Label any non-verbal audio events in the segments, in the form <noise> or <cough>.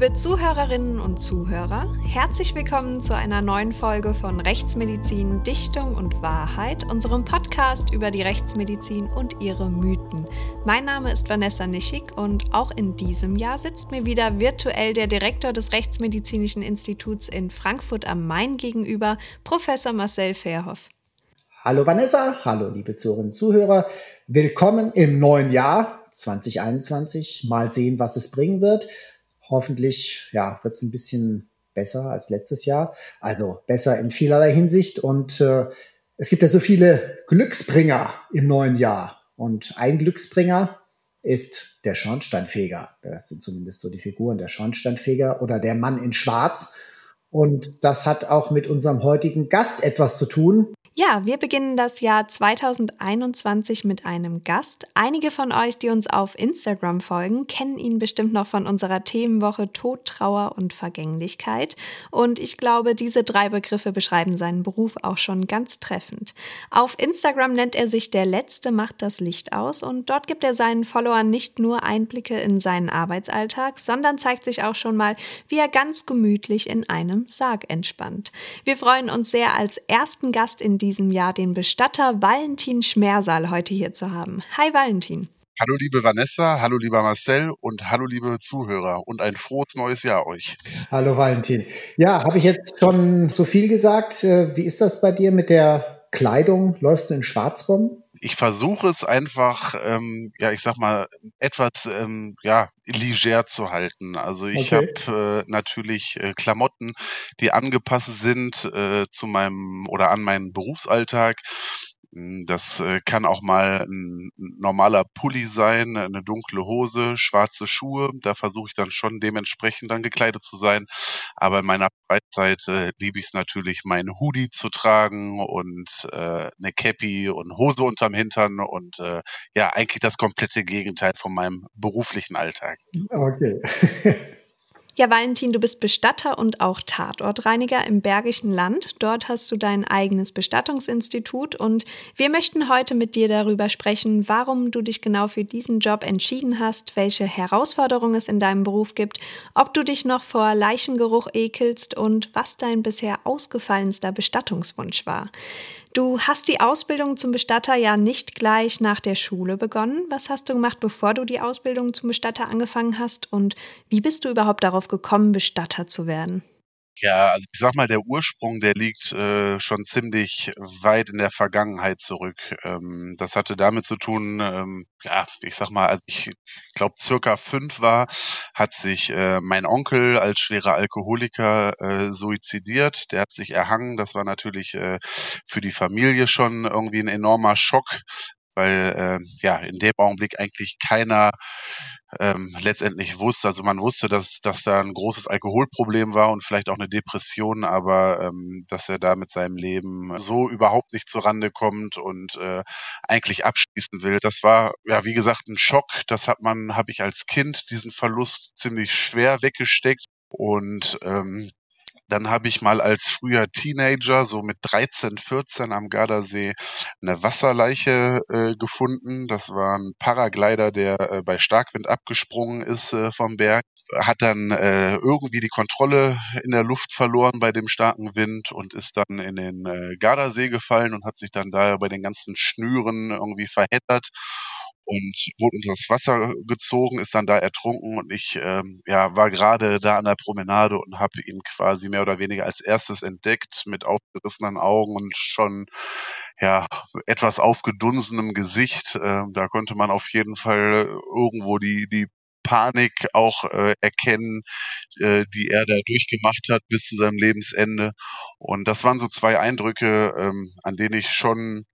Liebe Zuhörerinnen und Zuhörer, herzlich willkommen zu einer neuen Folge von Rechtsmedizin, Dichtung und Wahrheit, unserem Podcast über die Rechtsmedizin und ihre Mythen. Mein Name ist Vanessa Nischig und auch in diesem Jahr sitzt mir wieder virtuell der Direktor des Rechtsmedizinischen Instituts in Frankfurt am Main gegenüber, Professor Marcel Fairhoff. Hallo Vanessa, hallo liebe Zuhörerinnen und Zuhörer. Willkommen im neuen Jahr 2021. Mal sehen, was es bringen wird. Hoffentlich ja, wird es ein bisschen besser als letztes Jahr. Also besser in vielerlei Hinsicht. Und äh, es gibt ja so viele Glücksbringer im neuen Jahr. Und ein Glücksbringer ist der Schornsteinfeger. Das sind zumindest so die Figuren, der Schornsteinfeger oder der Mann in Schwarz. Und das hat auch mit unserem heutigen Gast etwas zu tun. Ja, wir beginnen das Jahr 2021 mit einem Gast. Einige von euch, die uns auf Instagram folgen, kennen ihn bestimmt noch von unserer Themenwoche Tod, Trauer und Vergänglichkeit. Und ich glaube, diese drei Begriffe beschreiben seinen Beruf auch schon ganz treffend. Auf Instagram nennt er sich Der Letzte macht das Licht aus und dort gibt er seinen Followern nicht nur Einblicke in seinen Arbeitsalltag, sondern zeigt sich auch schon mal, wie er ganz gemütlich in einem Sarg entspannt. Wir freuen uns sehr, als ersten Gast in diesem diesem Jahr den Bestatter Valentin Schmersal heute hier zu haben. Hi Valentin. Hallo liebe Vanessa, hallo lieber Marcel und hallo liebe Zuhörer und ein frohes neues Jahr euch. Hallo Valentin. Ja, habe ich jetzt schon so viel gesagt? Äh, wie ist das bei dir mit der Kleidung? Läufst du in Schwarz rum? Ich versuche es einfach, ähm, ja, ich sag mal, etwas ähm, ja, leger zu halten. Also ich okay. habe äh, natürlich äh, Klamotten, die angepasst sind äh, zu meinem oder an meinen Berufsalltag. Hm, das äh, kann auch mal ein normaler Pulli sein, eine dunkle Hose, schwarze Schuhe. Da versuche ich dann schon dementsprechend dann gekleidet zu sein. Aber in meiner Freizeit äh, liebe ich es natürlich, meinen Hoodie zu tragen und äh, eine Cappy und Hose unterm Hintern und äh, ja, eigentlich das komplette Gegenteil von meinem beruflichen Alltag. Okay. <laughs> Ja, Valentin, du bist Bestatter und auch Tatortreiniger im Bergischen Land. Dort hast du dein eigenes Bestattungsinstitut und wir möchten heute mit dir darüber sprechen, warum du dich genau für diesen Job entschieden hast, welche Herausforderungen es in deinem Beruf gibt, ob du dich noch vor Leichengeruch ekelst und was dein bisher ausgefallenster Bestattungswunsch war. Du hast die Ausbildung zum Bestatter ja nicht gleich nach der Schule begonnen. Was hast du gemacht, bevor du die Ausbildung zum Bestatter angefangen hast? Und wie bist du überhaupt darauf gekommen, Bestatter zu werden? Ja, also ich sag mal, der Ursprung, der liegt äh, schon ziemlich weit in der Vergangenheit zurück. Ähm, das hatte damit zu tun, ähm, ja, ich sag mal, als ich glaube circa fünf war, hat sich äh, mein Onkel als schwerer Alkoholiker äh, suizidiert. Der hat sich erhangen. Das war natürlich äh, für die Familie schon irgendwie ein enormer Schock, weil äh, ja in dem Augenblick eigentlich keiner ähm, letztendlich wusste. Also man wusste, dass, dass da ein großes Alkoholproblem war und vielleicht auch eine Depression, aber ähm, dass er da mit seinem Leben so überhaupt nicht zurande kommt und äh, eigentlich abschließen will. Das war ja wie gesagt ein Schock. Das hat man, habe ich als Kind diesen Verlust ziemlich schwer weggesteckt. Und ähm, dann habe ich mal als früher Teenager, so mit 13, 14 am Gardasee, eine Wasserleiche äh, gefunden. Das war ein Paraglider, der äh, bei Starkwind abgesprungen ist äh, vom Berg. Hat dann äh, irgendwie die Kontrolle in der Luft verloren bei dem starken Wind und ist dann in den äh, Gardasee gefallen und hat sich dann da bei den ganzen Schnüren irgendwie verheddert und wurde unter das Wasser gezogen, ist dann da ertrunken und ich ähm, ja, war gerade da an der Promenade und habe ihn quasi mehr oder weniger als erstes entdeckt mit aufgerissenen Augen und schon ja etwas aufgedunsenem Gesicht. Äh, da konnte man auf jeden Fall irgendwo die die Panik auch äh, erkennen, äh, die er da durchgemacht hat bis zu seinem Lebensende. Und das waren so zwei Eindrücke, ähm, an denen ich schon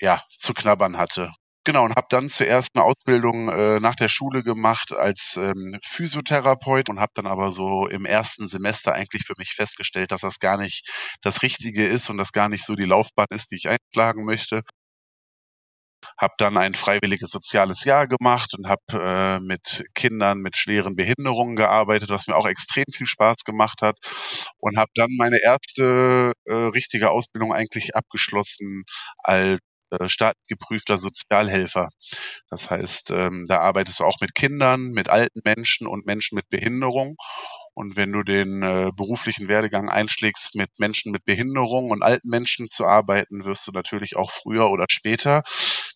ja zu knabbern hatte. Genau, und habe dann zuerst eine Ausbildung äh, nach der Schule gemacht als ähm, Physiotherapeut und habe dann aber so im ersten Semester eigentlich für mich festgestellt, dass das gar nicht das Richtige ist und das gar nicht so die Laufbahn ist, die ich einschlagen möchte. Habe dann ein freiwilliges soziales Jahr gemacht und habe äh, mit Kindern mit schweren Behinderungen gearbeitet, was mir auch extrem viel Spaß gemacht hat. Und habe dann meine erste äh, richtige Ausbildung eigentlich abgeschlossen als äh, staatlich geprüfter Sozialhelfer. Das heißt, ähm, da arbeitest du auch mit Kindern, mit alten Menschen und Menschen mit Behinderung. Und wenn du den äh, beruflichen Werdegang einschlägst, mit Menschen mit Behinderung und alten Menschen zu arbeiten, wirst du natürlich auch früher oder später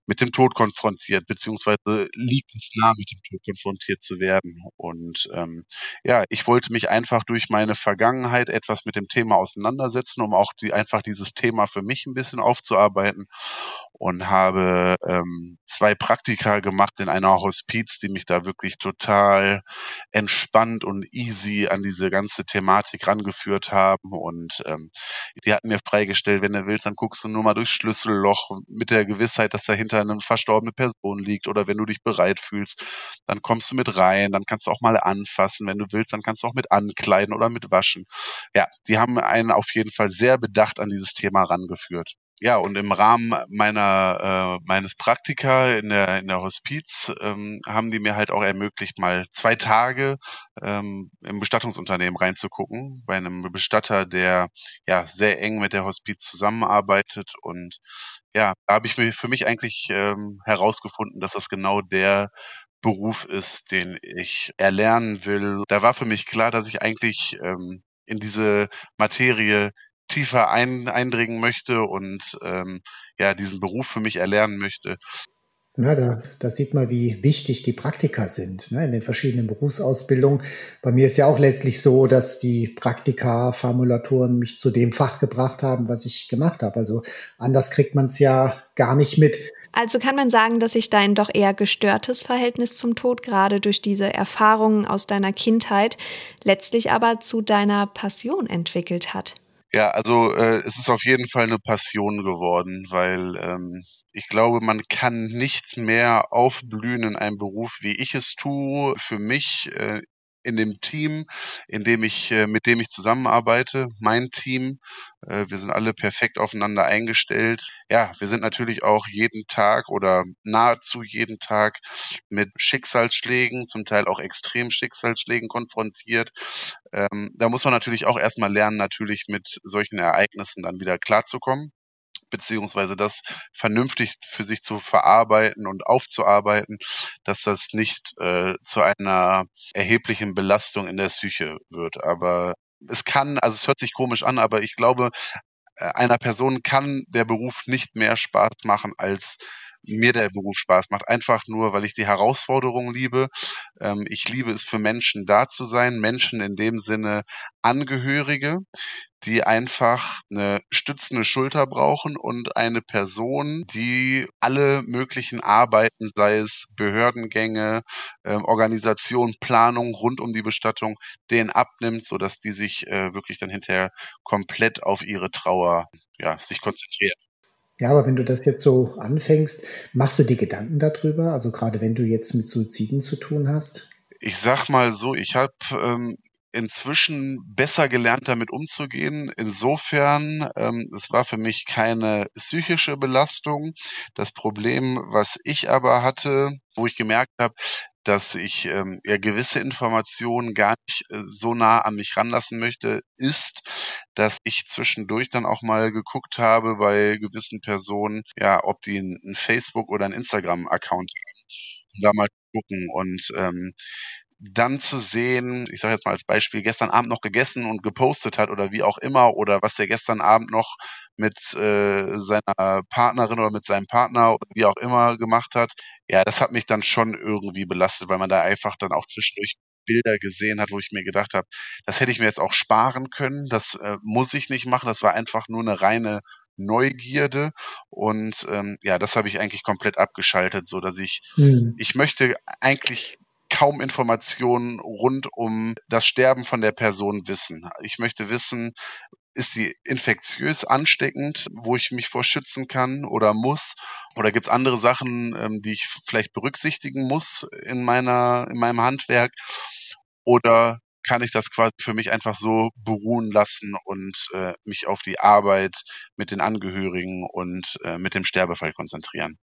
mit dem Tod konfrontiert, beziehungsweise liegt es nah, mit dem Tod konfrontiert zu werden. Und ähm, ja, ich wollte mich einfach durch meine Vergangenheit etwas mit dem Thema auseinandersetzen, um auch die, einfach dieses Thema für mich ein bisschen aufzuarbeiten und habe ähm, zwei Praktika gemacht in einer Hospiz, die mich da wirklich total entspannt und easy an diese ganze Thematik rangeführt haben. Und ähm, die hatten mir freigestellt, wenn du willst, dann guckst du nur mal durchs Schlüsselloch mit der Gewissheit, dass dahinter eine verstorbene Person liegt. Oder wenn du dich bereit fühlst, dann kommst du mit rein, dann kannst du auch mal anfassen. Wenn du willst, dann kannst du auch mit ankleiden oder mit waschen. Ja, die haben einen auf jeden Fall sehr bedacht an dieses Thema rangeführt ja, und im Rahmen meiner äh, meines Praktika in der in der Hospiz ähm, haben die mir halt auch ermöglicht, mal zwei Tage ähm, im Bestattungsunternehmen reinzugucken, bei einem Bestatter, der ja sehr eng mit der Hospiz zusammenarbeitet. Und ja, da habe ich mir für mich eigentlich ähm, herausgefunden, dass das genau der Beruf ist, den ich erlernen will. Da war für mich klar, dass ich eigentlich ähm, in diese Materie tiefer ein, eindringen möchte und ähm, ja diesen Beruf für mich erlernen möchte. Ja, da, da sieht man, wie wichtig die Praktika sind ne, in den verschiedenen Berufsausbildungen. Bei mir ist ja auch letztlich so, dass die Praktika-Formulaturen mich zu dem Fach gebracht haben, was ich gemacht habe. Also anders kriegt man es ja gar nicht mit. Also kann man sagen, dass sich dein doch eher gestörtes Verhältnis zum Tod gerade durch diese Erfahrungen aus deiner Kindheit letztlich aber zu deiner Passion entwickelt hat. Ja, also äh, es ist auf jeden Fall eine Passion geworden, weil ähm, ich glaube, man kann nicht mehr aufblühen in einem Beruf, wie ich es tue, für mich äh, in dem Team, in dem ich, äh, mit dem ich zusammenarbeite, mein Team. Äh, wir sind alle perfekt aufeinander eingestellt. Ja, wir sind natürlich auch jeden Tag oder nahezu jeden Tag mit Schicksalsschlägen, zum Teil auch extrem Schicksalsschlägen konfrontiert. Ähm, da muss man natürlich auch erstmal lernen, natürlich mit solchen Ereignissen dann wieder klarzukommen beziehungsweise das vernünftig für sich zu verarbeiten und aufzuarbeiten, dass das nicht äh, zu einer erheblichen Belastung in der Psyche wird. Aber es kann, also es hört sich komisch an, aber ich glaube, äh, einer Person kann der Beruf nicht mehr Spaß machen als mir der Beruf Spaß macht. Einfach nur, weil ich die Herausforderung liebe. Ähm, ich liebe es für Menschen da zu sein. Menschen in dem Sinne Angehörige, die einfach eine stützende Schulter brauchen und eine Person, die alle möglichen Arbeiten, sei es Behördengänge, äh, Organisation, Planung rund um die Bestattung, denen abnimmt, so dass die sich äh, wirklich dann hinterher komplett auf ihre Trauer ja, sich konzentrieren. Ja, aber wenn du das jetzt so anfängst, machst du dir Gedanken darüber? Also gerade wenn du jetzt mit Suiziden zu tun hast? Ich sag mal so, ich habe ähm, inzwischen besser gelernt, damit umzugehen. Insofern, ähm, es war für mich keine psychische Belastung. Das Problem, was ich aber hatte, wo ich gemerkt habe, dass ich ähm, ja gewisse Informationen gar nicht äh, so nah an mich ranlassen möchte, ist, dass ich zwischendurch dann auch mal geguckt habe bei gewissen Personen, ja, ob die einen Facebook oder einen Instagram-Account haben. Da mal gucken. Und ähm, dann zu sehen, ich sage jetzt mal als Beispiel, gestern Abend noch gegessen und gepostet hat oder wie auch immer, oder was der gestern Abend noch mit äh, seiner Partnerin oder mit seinem Partner oder wie auch immer gemacht hat, ja, das hat mich dann schon irgendwie belastet, weil man da einfach dann auch zwischendurch Bilder gesehen hat, wo ich mir gedacht habe, das hätte ich mir jetzt auch sparen können, das äh, muss ich nicht machen, das war einfach nur eine reine Neugierde und ähm, ja, das habe ich eigentlich komplett abgeschaltet, so dass ich, hm. ich möchte eigentlich kaum Informationen rund um das Sterben von der Person wissen. Ich möchte wissen, ist sie infektiös ansteckend, wo ich mich vor schützen kann oder muss? Oder gibt es andere Sachen, ähm, die ich vielleicht berücksichtigen muss in meiner, in meinem Handwerk? Oder kann ich das quasi für mich einfach so beruhen lassen und äh, mich auf die Arbeit mit den Angehörigen und äh, mit dem Sterbefall konzentrieren?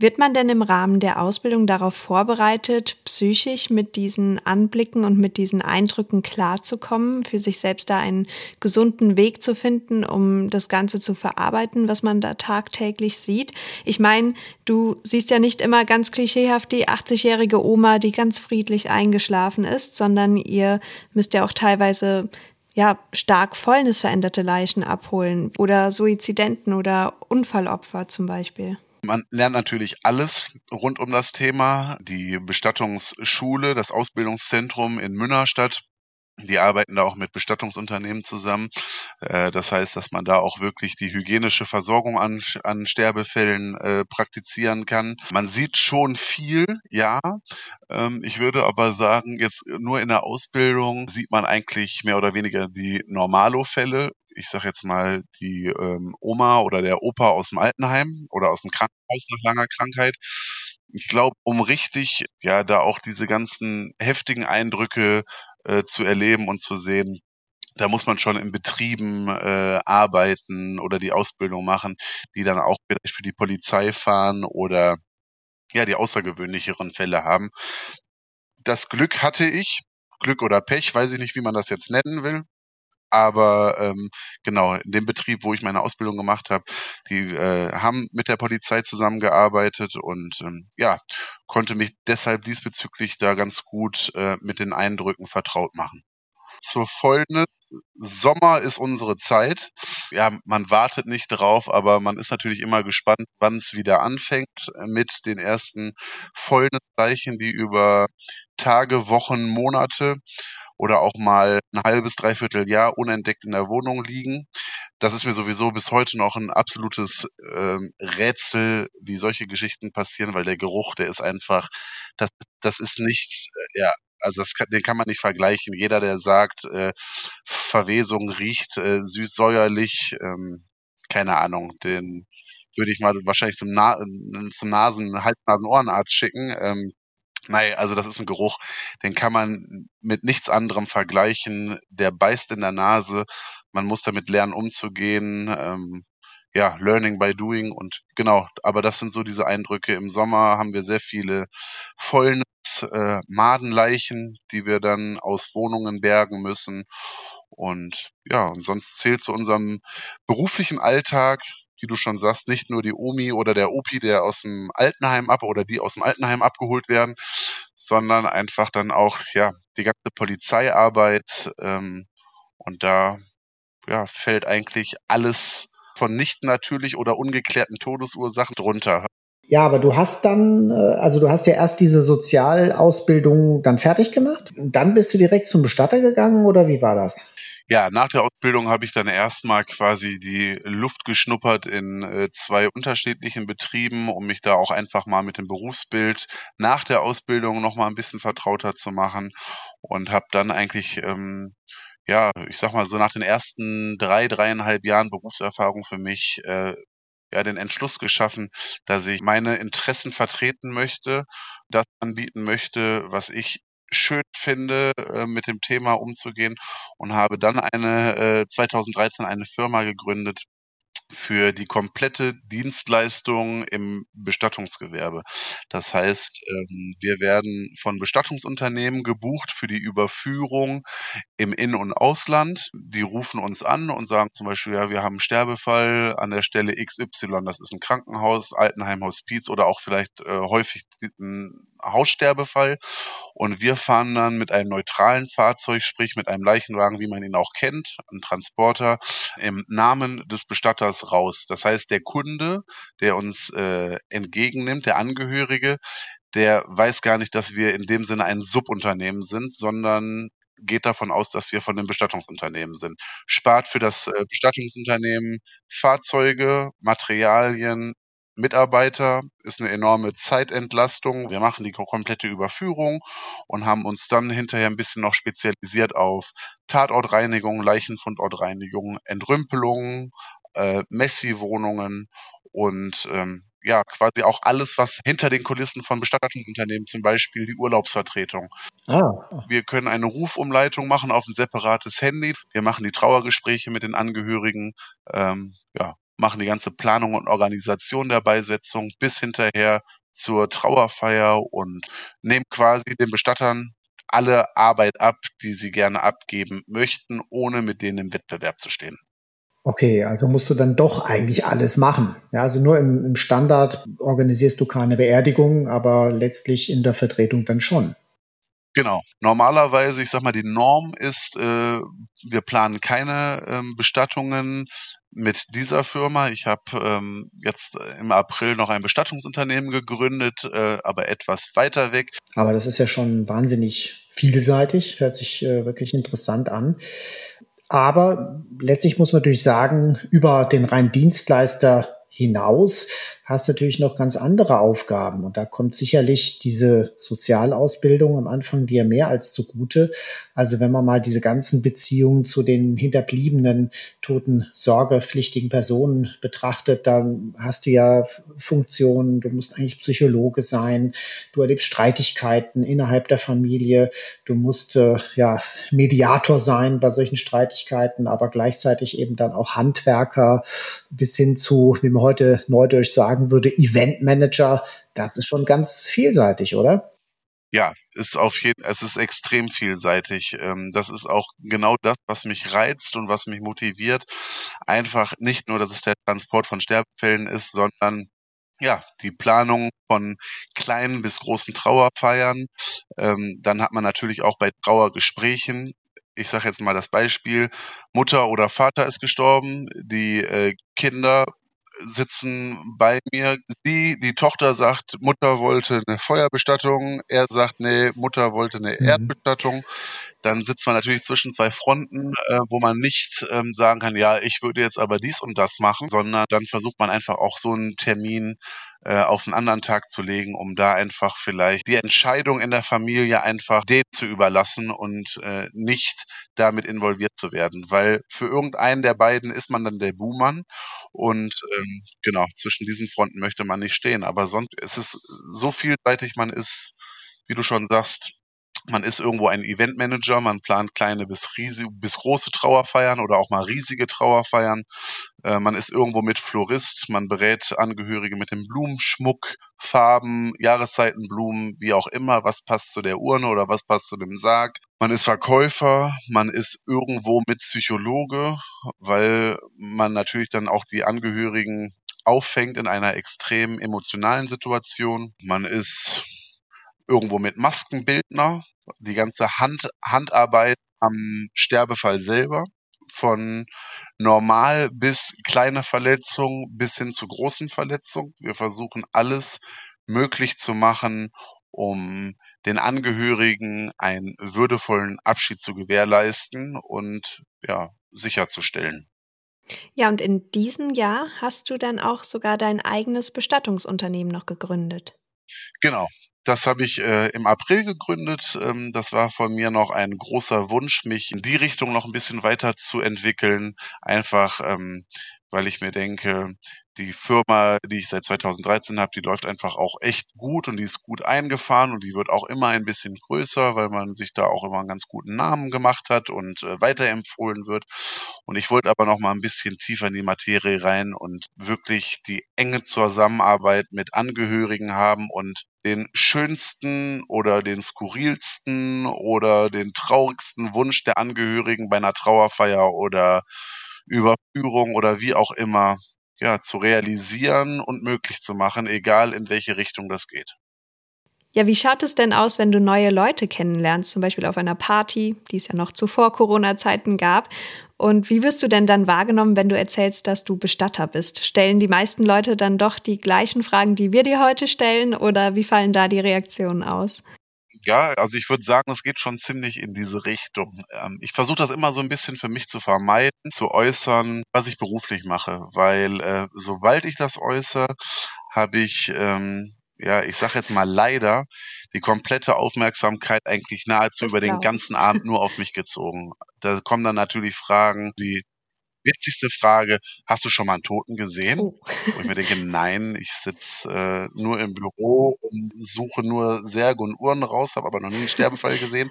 Wird man denn im Rahmen der Ausbildung darauf vorbereitet, psychisch mit diesen Anblicken und mit diesen Eindrücken klarzukommen, für sich selbst da einen gesunden Weg zu finden, um das Ganze zu verarbeiten, was man da tagtäglich sieht? Ich meine, du siehst ja nicht immer ganz klischeehaft die 80-jährige Oma, die ganz friedlich eingeschlafen ist, sondern ihr müsst ja auch teilweise ja, stark fäulnisveränderte Leichen abholen oder Suizidenten oder Unfallopfer zum Beispiel. Man lernt natürlich alles rund um das Thema. Die Bestattungsschule, das Ausbildungszentrum in Münnerstadt die arbeiten da auch mit Bestattungsunternehmen zusammen. Äh, das heißt, dass man da auch wirklich die hygienische Versorgung an, an Sterbefällen äh, praktizieren kann. Man sieht schon viel, ja. Ähm, ich würde aber sagen, jetzt nur in der Ausbildung sieht man eigentlich mehr oder weniger die Normalo-Fälle ich sag jetzt mal, die ähm, Oma oder der Opa aus dem Altenheim oder aus dem Krankenhaus nach langer Krankheit. Ich glaube, um richtig, ja, da auch diese ganzen heftigen Eindrücke äh, zu erleben und zu sehen, da muss man schon in Betrieben äh, arbeiten oder die Ausbildung machen, die dann auch vielleicht für die Polizei fahren oder ja, die außergewöhnlicheren Fälle haben. Das Glück hatte ich, Glück oder Pech, weiß ich nicht, wie man das jetzt nennen will. Aber ähm, genau, in dem Betrieb, wo ich meine Ausbildung gemacht habe, die äh, haben mit der Polizei zusammengearbeitet und ähm, ja, konnte mich deshalb diesbezüglich da ganz gut äh, mit den Eindrücken vertraut machen. Zur Folgende, Sommer ist unsere Zeit. Ja, man wartet nicht drauf, aber man ist natürlich immer gespannt, wann es wieder anfängt mit den ersten Fäulniszeichen, die über Tage, Wochen, Monate oder auch mal ein halbes, dreiviertel Jahr unentdeckt in der Wohnung liegen. Das ist mir sowieso bis heute noch ein absolutes ähm, Rätsel, wie solche Geschichten passieren, weil der Geruch, der ist einfach, das, das ist nicht, äh, ja, also das kann, den kann man nicht vergleichen. Jeder, der sagt, äh, Verwesung riecht äh, süß-säuerlich, ähm, keine Ahnung, den würde ich mal wahrscheinlich zum, Na zum Nasen, Hals-Nasen-Ohrenarzt schicken. Ähm, Nein, also das ist ein Geruch, den kann man mit nichts anderem vergleichen. Der beißt in der Nase. Man muss damit lernen, umzugehen. Ähm, ja, Learning by Doing und genau, aber das sind so diese Eindrücke. Im Sommer haben wir sehr viele Fäulnis, äh, Madenleichen, die wir dann aus Wohnungen bergen müssen. Und ja, und sonst zählt zu unserem beruflichen Alltag wie du schon sagst, nicht nur die Omi oder der Opi, der aus dem Altenheim ab oder die aus dem Altenheim abgeholt werden, sondern einfach dann auch ja die ganze Polizeiarbeit ähm, und da ja, fällt eigentlich alles von nicht natürlich oder ungeklärten Todesursachen drunter. Ja, aber du hast dann, äh, also du hast ja erst diese Sozialausbildung dann fertig gemacht. Dann bist du direkt zum Bestatter gegangen oder wie war das? Ja, nach der Ausbildung habe ich dann erstmal quasi die Luft geschnuppert in äh, zwei unterschiedlichen Betrieben, um mich da auch einfach mal mit dem Berufsbild nach der Ausbildung nochmal ein bisschen vertrauter zu machen und habe dann eigentlich, ähm, ja, ich sag mal so nach den ersten drei, dreieinhalb Jahren Berufserfahrung für mich äh, ja den Entschluss geschaffen, dass ich meine Interessen vertreten möchte, das anbieten möchte, was ich schön finde, äh, mit dem Thema umzugehen und habe dann eine äh, 2013 eine Firma gegründet, für die komplette Dienstleistung im Bestattungsgewerbe. Das heißt, ähm, wir werden von Bestattungsunternehmen gebucht für die Überführung im In- und Ausland. Die rufen uns an und sagen zum Beispiel, ja, wir haben einen Sterbefall an der Stelle XY. Das ist ein Krankenhaus, Altenheim, Hospiz oder auch vielleicht äh, häufig ein Haussterbefall. Und wir fahren dann mit einem neutralen Fahrzeug, sprich mit einem Leichenwagen, wie man ihn auch kennt, ein Transporter, im Namen des Bestatters raus. Das heißt, der Kunde, der uns äh, entgegennimmt, der Angehörige, der weiß gar nicht, dass wir in dem Sinne ein Subunternehmen sind, sondern geht davon aus, dass wir von dem Bestattungsunternehmen sind. Spart für das äh, Bestattungsunternehmen Fahrzeuge, Materialien, Mitarbeiter, ist eine enorme Zeitentlastung. Wir machen die komplette Überführung und haben uns dann hinterher ein bisschen noch spezialisiert auf Tatortreinigung, Leichenfundortreinigung, Entrümpelung, äh, Messi-Wohnungen und ähm, ja, quasi auch alles, was hinter den Kulissen von Bestattungsunternehmen, zum Beispiel die Urlaubsvertretung. Ah. Wir können eine Rufumleitung machen auf ein separates Handy. Wir machen die Trauergespräche mit den Angehörigen. Ähm, ja, machen die ganze Planung und Organisation der Beisetzung bis hinterher zur Trauerfeier und nehmen quasi den Bestattern alle Arbeit ab, die sie gerne abgeben möchten, ohne mit denen im Wettbewerb zu stehen. Okay, also musst du dann doch eigentlich alles machen. Ja, also nur im, im Standard organisierst du keine Beerdigung, aber letztlich in der Vertretung dann schon. Genau. Normalerweise, ich sag mal, die Norm ist, äh, wir planen keine ähm, Bestattungen mit dieser Firma. Ich habe ähm, jetzt im April noch ein Bestattungsunternehmen gegründet, äh, aber etwas weiter weg. Aber das ist ja schon wahnsinnig vielseitig, hört sich äh, wirklich interessant an. Aber letztlich muss man natürlich sagen, über den rein Dienstleister hinaus hast natürlich noch ganz andere Aufgaben. Und da kommt sicherlich diese Sozialausbildung am Anfang dir mehr als zugute. Also wenn man mal diese ganzen Beziehungen zu den hinterbliebenen, toten, sorgepflichtigen Personen betrachtet, dann hast du ja Funktionen, du musst eigentlich Psychologe sein, du erlebst Streitigkeiten innerhalb der Familie, du musst äh, ja Mediator sein bei solchen Streitigkeiten, aber gleichzeitig eben dann auch Handwerker bis hin zu, wie man heute neudeutsch sagen, sagen würde, Eventmanager, das ist schon ganz vielseitig, oder? Ja, ist auf jeden, es ist extrem vielseitig. Ähm, das ist auch genau das, was mich reizt und was mich motiviert. Einfach nicht nur, dass es der Transport von Sterbefällen ist, sondern ja, die Planung von kleinen bis großen Trauerfeiern. Ähm, dann hat man natürlich auch bei Trauergesprächen ich sage jetzt mal das Beispiel, Mutter oder Vater ist gestorben, die äh, Kinder sitzen bei mir. Sie, die Tochter sagt, Mutter wollte eine Feuerbestattung. Er sagt, nee, Mutter wollte eine mhm. Erdbestattung. Dann sitzt man natürlich zwischen zwei Fronten, äh, wo man nicht ähm, sagen kann, ja, ich würde jetzt aber dies und das machen, sondern dann versucht man einfach auch so einen Termin äh, auf einen anderen Tag zu legen, um da einfach vielleicht die Entscheidung in der Familie einfach den zu überlassen und äh, nicht damit involviert zu werden. Weil für irgendeinen der beiden ist man dann der Buhmann und ähm, genau, zwischen diesen Fronten möchte man nicht stehen. Aber sonst ist es so vielseitig, man ist, wie du schon sagst, man ist irgendwo ein Eventmanager, man plant kleine bis riesige, bis große Trauerfeiern oder auch mal riesige Trauerfeiern. Äh, man ist irgendwo mit Florist, man berät Angehörige mit dem Blumenschmuck, Farben, Jahreszeitenblumen, wie auch immer, was passt zu der Urne oder was passt zu dem Sarg. Man ist Verkäufer, man ist irgendwo mit Psychologe, weil man natürlich dann auch die Angehörigen auffängt in einer extrem emotionalen Situation. Man ist irgendwo mit Maskenbildner, die ganze Hand, Handarbeit am Sterbefall selber, von normal bis kleine Verletzung bis hin zu großen Verletzungen. Wir versuchen alles möglich zu machen, um den Angehörigen einen würdevollen Abschied zu gewährleisten und ja, sicherzustellen. Ja, und in diesem Jahr hast du dann auch sogar dein eigenes Bestattungsunternehmen noch gegründet. Genau, das habe ich äh, im April gegründet. Ähm, das war von mir noch ein großer Wunsch, mich in die Richtung noch ein bisschen weiter zu entwickeln. Einfach, ähm, weil ich mir denke, die Firma, die ich seit 2013 habe, die läuft einfach auch echt gut und die ist gut eingefahren und die wird auch immer ein bisschen größer, weil man sich da auch immer einen ganz guten Namen gemacht hat und äh, weiterempfohlen wird. Und ich wollte aber noch mal ein bisschen tiefer in die Materie rein und wirklich die enge Zusammenarbeit mit Angehörigen haben und den schönsten oder den skurrilsten oder den traurigsten Wunsch der Angehörigen bei einer Trauerfeier oder Überführung oder wie auch immer ja, zu realisieren und möglich zu machen, egal in welche Richtung das geht. Ja, wie schaut es denn aus, wenn du neue Leute kennenlernst, zum Beispiel auf einer Party, die es ja noch zuvor Corona-Zeiten gab? Und wie wirst du denn dann wahrgenommen, wenn du erzählst, dass du Bestatter bist? Stellen die meisten Leute dann doch die gleichen Fragen, die wir dir heute stellen, oder wie fallen da die Reaktionen aus? Ja, also ich würde sagen, es geht schon ziemlich in diese Richtung. Ähm, ich versuche das immer so ein bisschen für mich zu vermeiden, zu äußern, was ich beruflich mache, weil äh, sobald ich das äußere, habe ich, ähm, ja, ich sage jetzt mal leider, die komplette Aufmerksamkeit eigentlich nahezu das über den ganzen Abend nur auf mich gezogen. Da kommen dann natürlich Fragen, die witzigste Frage, hast du schon mal einen Toten gesehen? Oh. Wo ich mir denke, nein, ich sitze äh, nur im Büro und suche nur Särge und Uhren raus, habe aber noch nie einen Sterbefall gesehen.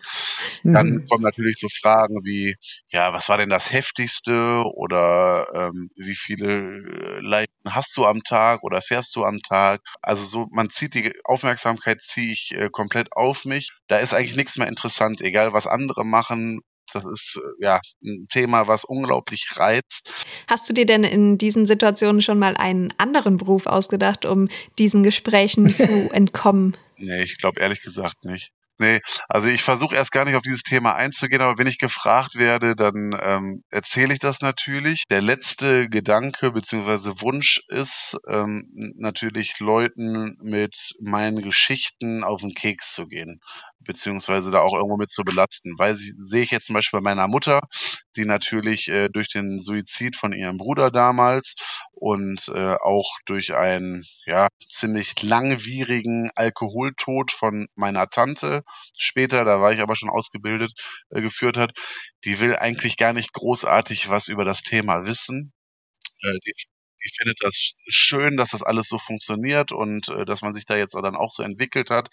Dann mhm. kommen natürlich so Fragen wie, ja, was war denn das Heftigste oder ähm, wie viele äh, Leiden hast du am Tag oder fährst du am Tag? Also so, man zieht die Aufmerksamkeit, ziehe ich äh, komplett auf mich. Da ist eigentlich nichts mehr interessant, egal was andere machen, das ist äh, ja ein Thema, was unglaublich reizt. Hast du dir denn in diesen Situationen schon mal einen anderen Beruf ausgedacht, um diesen Gesprächen <laughs> zu entkommen? Nee, ich glaube ehrlich gesagt nicht. Nee, also ich versuche erst gar nicht auf dieses Thema einzugehen, aber wenn ich gefragt werde, dann ähm, erzähle ich das natürlich. Der letzte Gedanke beziehungsweise Wunsch ist ähm, natürlich Leuten mit meinen Geschichten auf den Keks zu gehen beziehungsweise da auch irgendwo mit zu belasten. Weil sie, sehe ich jetzt zum Beispiel bei meiner Mutter, die natürlich äh, durch den Suizid von ihrem Bruder damals und äh, auch durch einen ja ziemlich langwierigen Alkoholtod von meiner Tante später, da war ich aber schon ausgebildet, äh, geführt hat, die will eigentlich gar nicht großartig was über das Thema wissen. Äh, die ich finde das schön, dass das alles so funktioniert und äh, dass man sich da jetzt dann auch so entwickelt hat.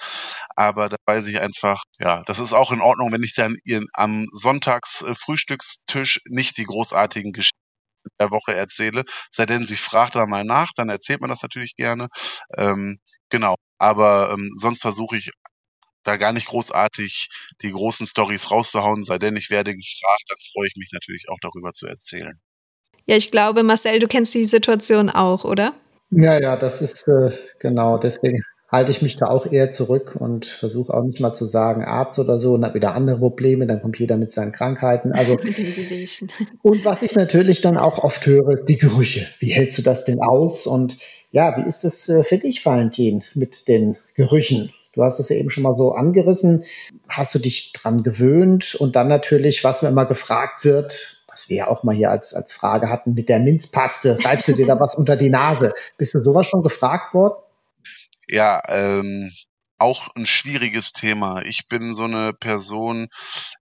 Aber da weiß ich einfach, ja, das ist auch in Ordnung, wenn ich dann ihren, am Sonntags äh, nicht die großartigen Geschichten der Woche erzähle. Sei denn, sie fragt da mal nach, dann erzählt man das natürlich gerne. Ähm, genau. Aber ähm, sonst versuche ich da gar nicht großartig die großen Stories rauszuhauen, sei denn, ich werde gefragt, dann freue ich mich natürlich auch darüber zu erzählen. Ja, ich glaube, Marcel, du kennst die Situation auch, oder? Ja, ja, das ist äh, genau, deswegen halte ich mich da auch eher zurück und versuche auch nicht mal zu sagen Arzt oder so und habe wieder andere Probleme, dann kommt jeder mit seinen Krankheiten. Also <laughs> und was ich natürlich dann auch oft höre, die Gerüche. Wie hältst du das denn aus? Und ja, wie ist es äh, für dich, Valentin, mit den Gerüchen? Du hast es ja eben schon mal so angerissen. Hast du dich dran gewöhnt? Und dann natürlich, was mir immer gefragt wird, was wir ja auch mal hier als, als Frage hatten, mit der Minzpaste, reibst du dir da was unter die Nase? Bist du sowas schon gefragt worden? Ja, ähm, auch ein schwieriges Thema. Ich bin so eine Person,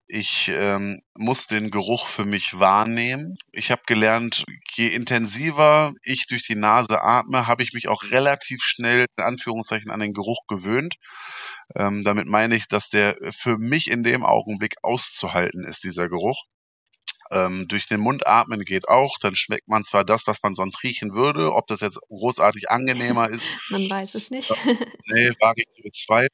ich ähm, muss den Geruch für mich wahrnehmen. Ich habe gelernt, je intensiver ich durch die Nase atme, habe ich mich auch relativ schnell in Anführungszeichen an den Geruch gewöhnt. Ähm, damit meine ich, dass der für mich in dem Augenblick auszuhalten ist, dieser Geruch. Ähm, durch den Mund atmen geht auch, dann schmeckt man zwar das, was man sonst riechen würde, ob das jetzt großartig angenehmer ist. <laughs> Man weiß es nicht. Äh, nee, wage ich zu bezweifeln.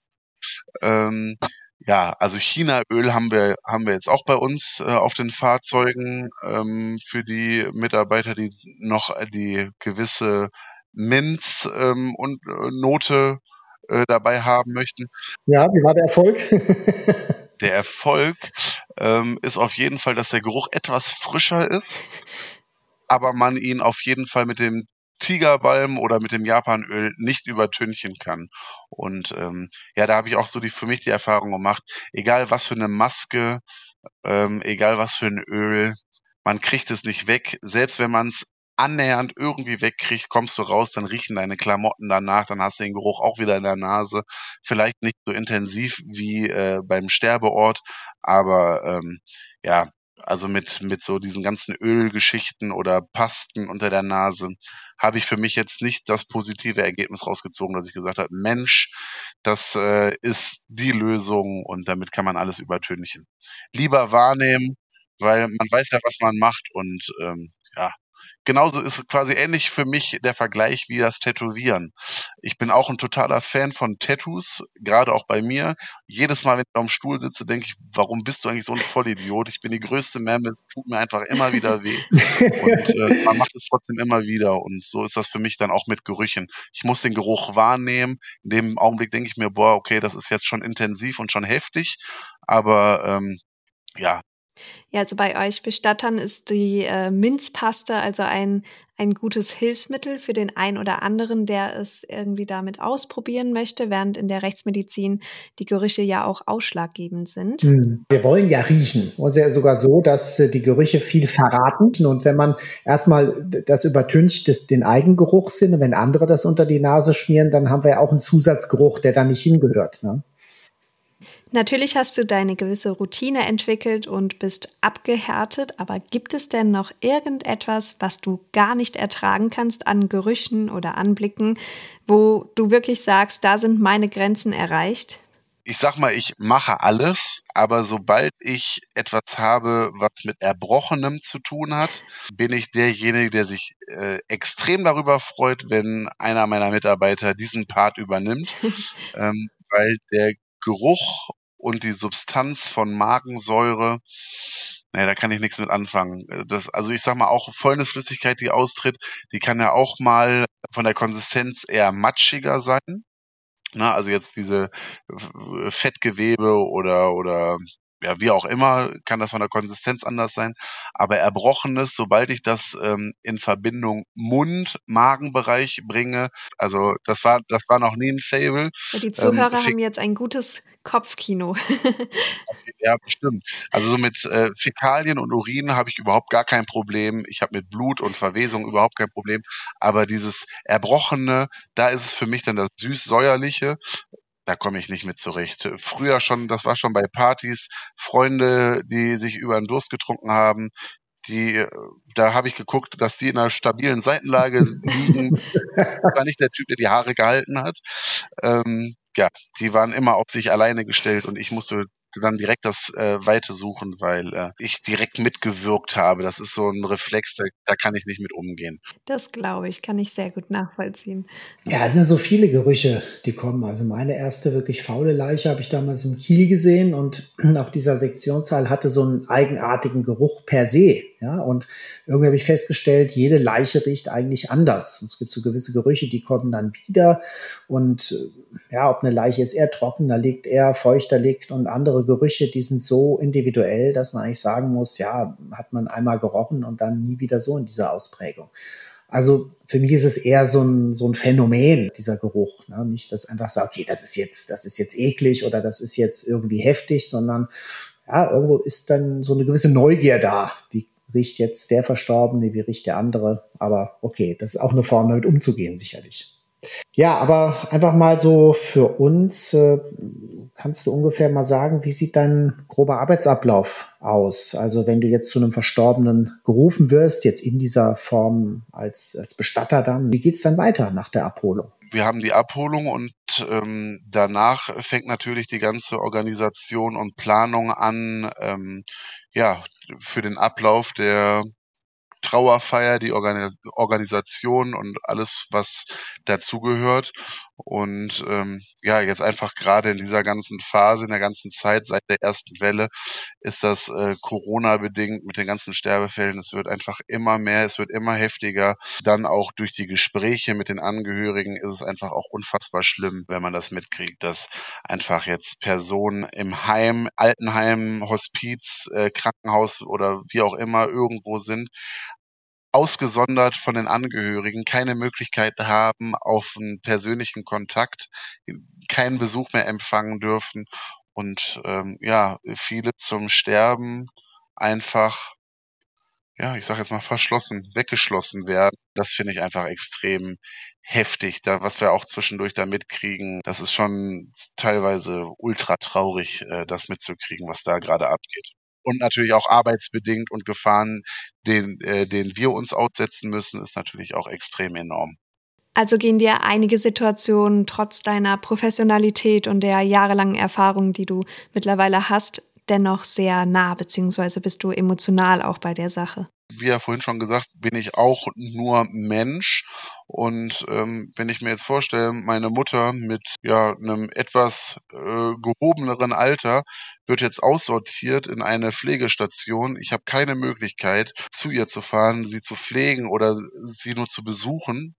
Ähm, ja, also Chinaöl haben wir haben wir jetzt auch bei uns äh, auf den Fahrzeugen ähm, für die Mitarbeiter, die noch die gewisse Minz ähm, und äh, Note äh, dabei haben möchten. Ja, wie war der Erfolg? der Erfolg ähm, ist auf jeden Fall, dass der Geruch etwas frischer ist, aber man ihn auf jeden Fall mit dem Tigerbalm oder mit dem Japanöl nicht übertünchen kann. Und ähm, ja, da habe ich auch so die für mich die Erfahrung gemacht, egal was für eine Maske, ähm, egal was für ein Öl, man kriegt es nicht weg, selbst wenn man es annähernd irgendwie wegkriegt, kommst du raus, dann riechen deine Klamotten danach, dann hast du den Geruch auch wieder in der Nase. Vielleicht nicht so intensiv wie äh, beim Sterbeort, aber ähm, ja, also mit, mit so diesen ganzen Ölgeschichten oder Pasten unter der Nase, habe ich für mich jetzt nicht das positive Ergebnis rausgezogen, dass ich gesagt habe, Mensch, das äh, ist die Lösung und damit kann man alles übertünchen. Lieber wahrnehmen, weil man weiß ja, was man macht und ähm, ja, genauso ist quasi ähnlich für mich der Vergleich wie das Tätowieren. Ich bin auch ein totaler Fan von Tattoos, gerade auch bei mir. Jedes Mal, wenn ich auf dem Stuhl sitze, denke ich, warum bist du eigentlich so ein Vollidiot? Ich bin die größte es tut mir einfach immer wieder weh. <laughs> Und äh, man macht es trotzdem immer wieder. Und so ist das für mich dann auch mit Gerüchen. Ich muss den Geruch wahrnehmen. In dem Augenblick denke ich mir, boah, okay, das ist jetzt schon intensiv und schon heftig. Aber ähm, ja, ja, also bei euch Bestattern ist die äh, Minzpaste also ein, ein gutes Hilfsmittel für den einen oder anderen, der es irgendwie damit ausprobieren möchte, während in der Rechtsmedizin die Gerüche ja auch ausschlaggebend sind. Hm. Wir wollen ja riechen. Und ja sogar so, dass äh, die Gerüche viel verraten. Und wenn man erstmal das übertüncht, das, den Eigengeruchssinn, und wenn andere das unter die Nase schmieren, dann haben wir ja auch einen Zusatzgeruch, der da nicht hingehört. Ne? Natürlich hast du deine gewisse Routine entwickelt und bist abgehärtet, aber gibt es denn noch irgendetwas, was du gar nicht ertragen kannst an Gerüchen oder Anblicken, wo du wirklich sagst, da sind meine Grenzen erreicht? ich sag mal, ich mache alles, aber sobald ich etwas habe, was mit Erbrochenem zu tun hat, bin ich derjenige, der sich äh, extrem darüber freut, wenn einer meiner Mitarbeiter diesen Part übernimmt, <laughs> ähm, weil der Geruch und die Substanz von Magensäure, naja, da kann ich nichts mit anfangen. Das, also ich sag mal, auch Fäulnisflüssigkeit, die austritt, die kann ja auch mal von der Konsistenz eher matschiger sein. Na, also jetzt diese Fettgewebe oder, oder ja, wie auch immer, kann das von der Konsistenz anders sein. Aber Erbrochenes, sobald ich das ähm, in Verbindung Mund-Magenbereich bringe, also das war, das war noch nie ein Fable. Die ähm, Zuhörer ähm, haben jetzt ein gutes Kopfkino. <laughs> ja, bestimmt. Also so mit äh, Fäkalien und Urin habe ich überhaupt gar kein Problem. Ich habe mit Blut und Verwesung überhaupt kein Problem. Aber dieses Erbrochene, da ist es für mich dann das süß-säuerliche da komme ich nicht mit zurecht. Früher schon, das war schon bei Partys, Freunde, die sich über den Durst getrunken haben, die, äh, da habe ich geguckt, dass die in einer stabilen Seitenlage liegen. <laughs> war nicht der Typ, der die Haare gehalten hat. Ähm, ja, die waren immer auf sich alleine gestellt und ich musste dann direkt das äh, Weite suchen, weil äh, ich direkt mitgewirkt habe. Das ist so ein Reflex, da, da kann ich nicht mit umgehen. Das glaube ich, kann ich sehr gut nachvollziehen. Ja, es sind so viele Gerüche, die kommen. Also meine erste wirklich faule Leiche habe ich damals in Kiel gesehen und <clears throat> auch dieser Sektionssaal hatte so einen eigenartigen Geruch per se. Ja, und irgendwie habe ich festgestellt, jede Leiche riecht eigentlich anders. Es gibt so gewisse Gerüche, die kommen dann wieder und äh, ja, ob eine Leiche jetzt eher trockener liegt, eher feuchter liegt und andere Gerüche, die sind so individuell, dass man eigentlich sagen muss, ja, hat man einmal gerochen und dann nie wieder so in dieser Ausprägung. Also für mich ist es eher so ein, so ein Phänomen, dieser Geruch. Ne? Nicht, dass einfach sagt, okay, das ist jetzt, das ist jetzt eklig oder das ist jetzt irgendwie heftig, sondern ja, irgendwo ist dann so eine gewisse Neugier da. Wie riecht jetzt der Verstorbene, wie riecht der andere? Aber okay, das ist auch eine Form, damit umzugehen, sicherlich. Ja, aber einfach mal so für uns, äh, kannst du ungefähr mal sagen, wie sieht dein grober Arbeitsablauf aus? Also wenn du jetzt zu einem Verstorbenen gerufen wirst, jetzt in dieser Form als, als Bestatter dann, wie geht's dann weiter nach der Abholung? Wir haben die Abholung und ähm, danach fängt natürlich die ganze Organisation und Planung an, ähm, ja, für den Ablauf der Trauerfeier, die Organisation und alles, was dazugehört. Und ähm, ja, jetzt einfach gerade in dieser ganzen Phase, in der ganzen Zeit seit der ersten Welle ist das äh, Corona-bedingt mit den ganzen Sterbefällen. Es wird einfach immer mehr, es wird immer heftiger. Dann auch durch die Gespräche mit den Angehörigen ist es einfach auch unfassbar schlimm, wenn man das mitkriegt, dass einfach jetzt Personen im Heim, Altenheim, Hospiz, äh, Krankenhaus oder wie auch immer irgendwo sind, ausgesondert von den Angehörigen, keine Möglichkeit haben auf einen persönlichen Kontakt, keinen Besuch mehr empfangen dürfen und ähm, ja, viele zum Sterben einfach, ja, ich sage jetzt mal verschlossen, weggeschlossen werden. Das finde ich einfach extrem heftig, da was wir auch zwischendurch da mitkriegen. Das ist schon teilweise ultra traurig, äh, das mitzukriegen, was da gerade abgeht und natürlich auch arbeitsbedingt und Gefahren, den, äh, denen wir uns aussetzen müssen, ist natürlich auch extrem enorm. Also gehen dir einige Situationen trotz deiner Professionalität und der jahrelangen Erfahrung, die du mittlerweile hast, dennoch sehr nah, beziehungsweise bist du emotional auch bei der Sache? Wie ja vorhin schon gesagt, bin ich auch nur Mensch. Und ähm, wenn ich mir jetzt vorstelle, meine Mutter mit ja einem etwas äh, gehobeneren Alter wird jetzt aussortiert in eine Pflegestation. Ich habe keine Möglichkeit, zu ihr zu fahren, sie zu pflegen oder sie nur zu besuchen,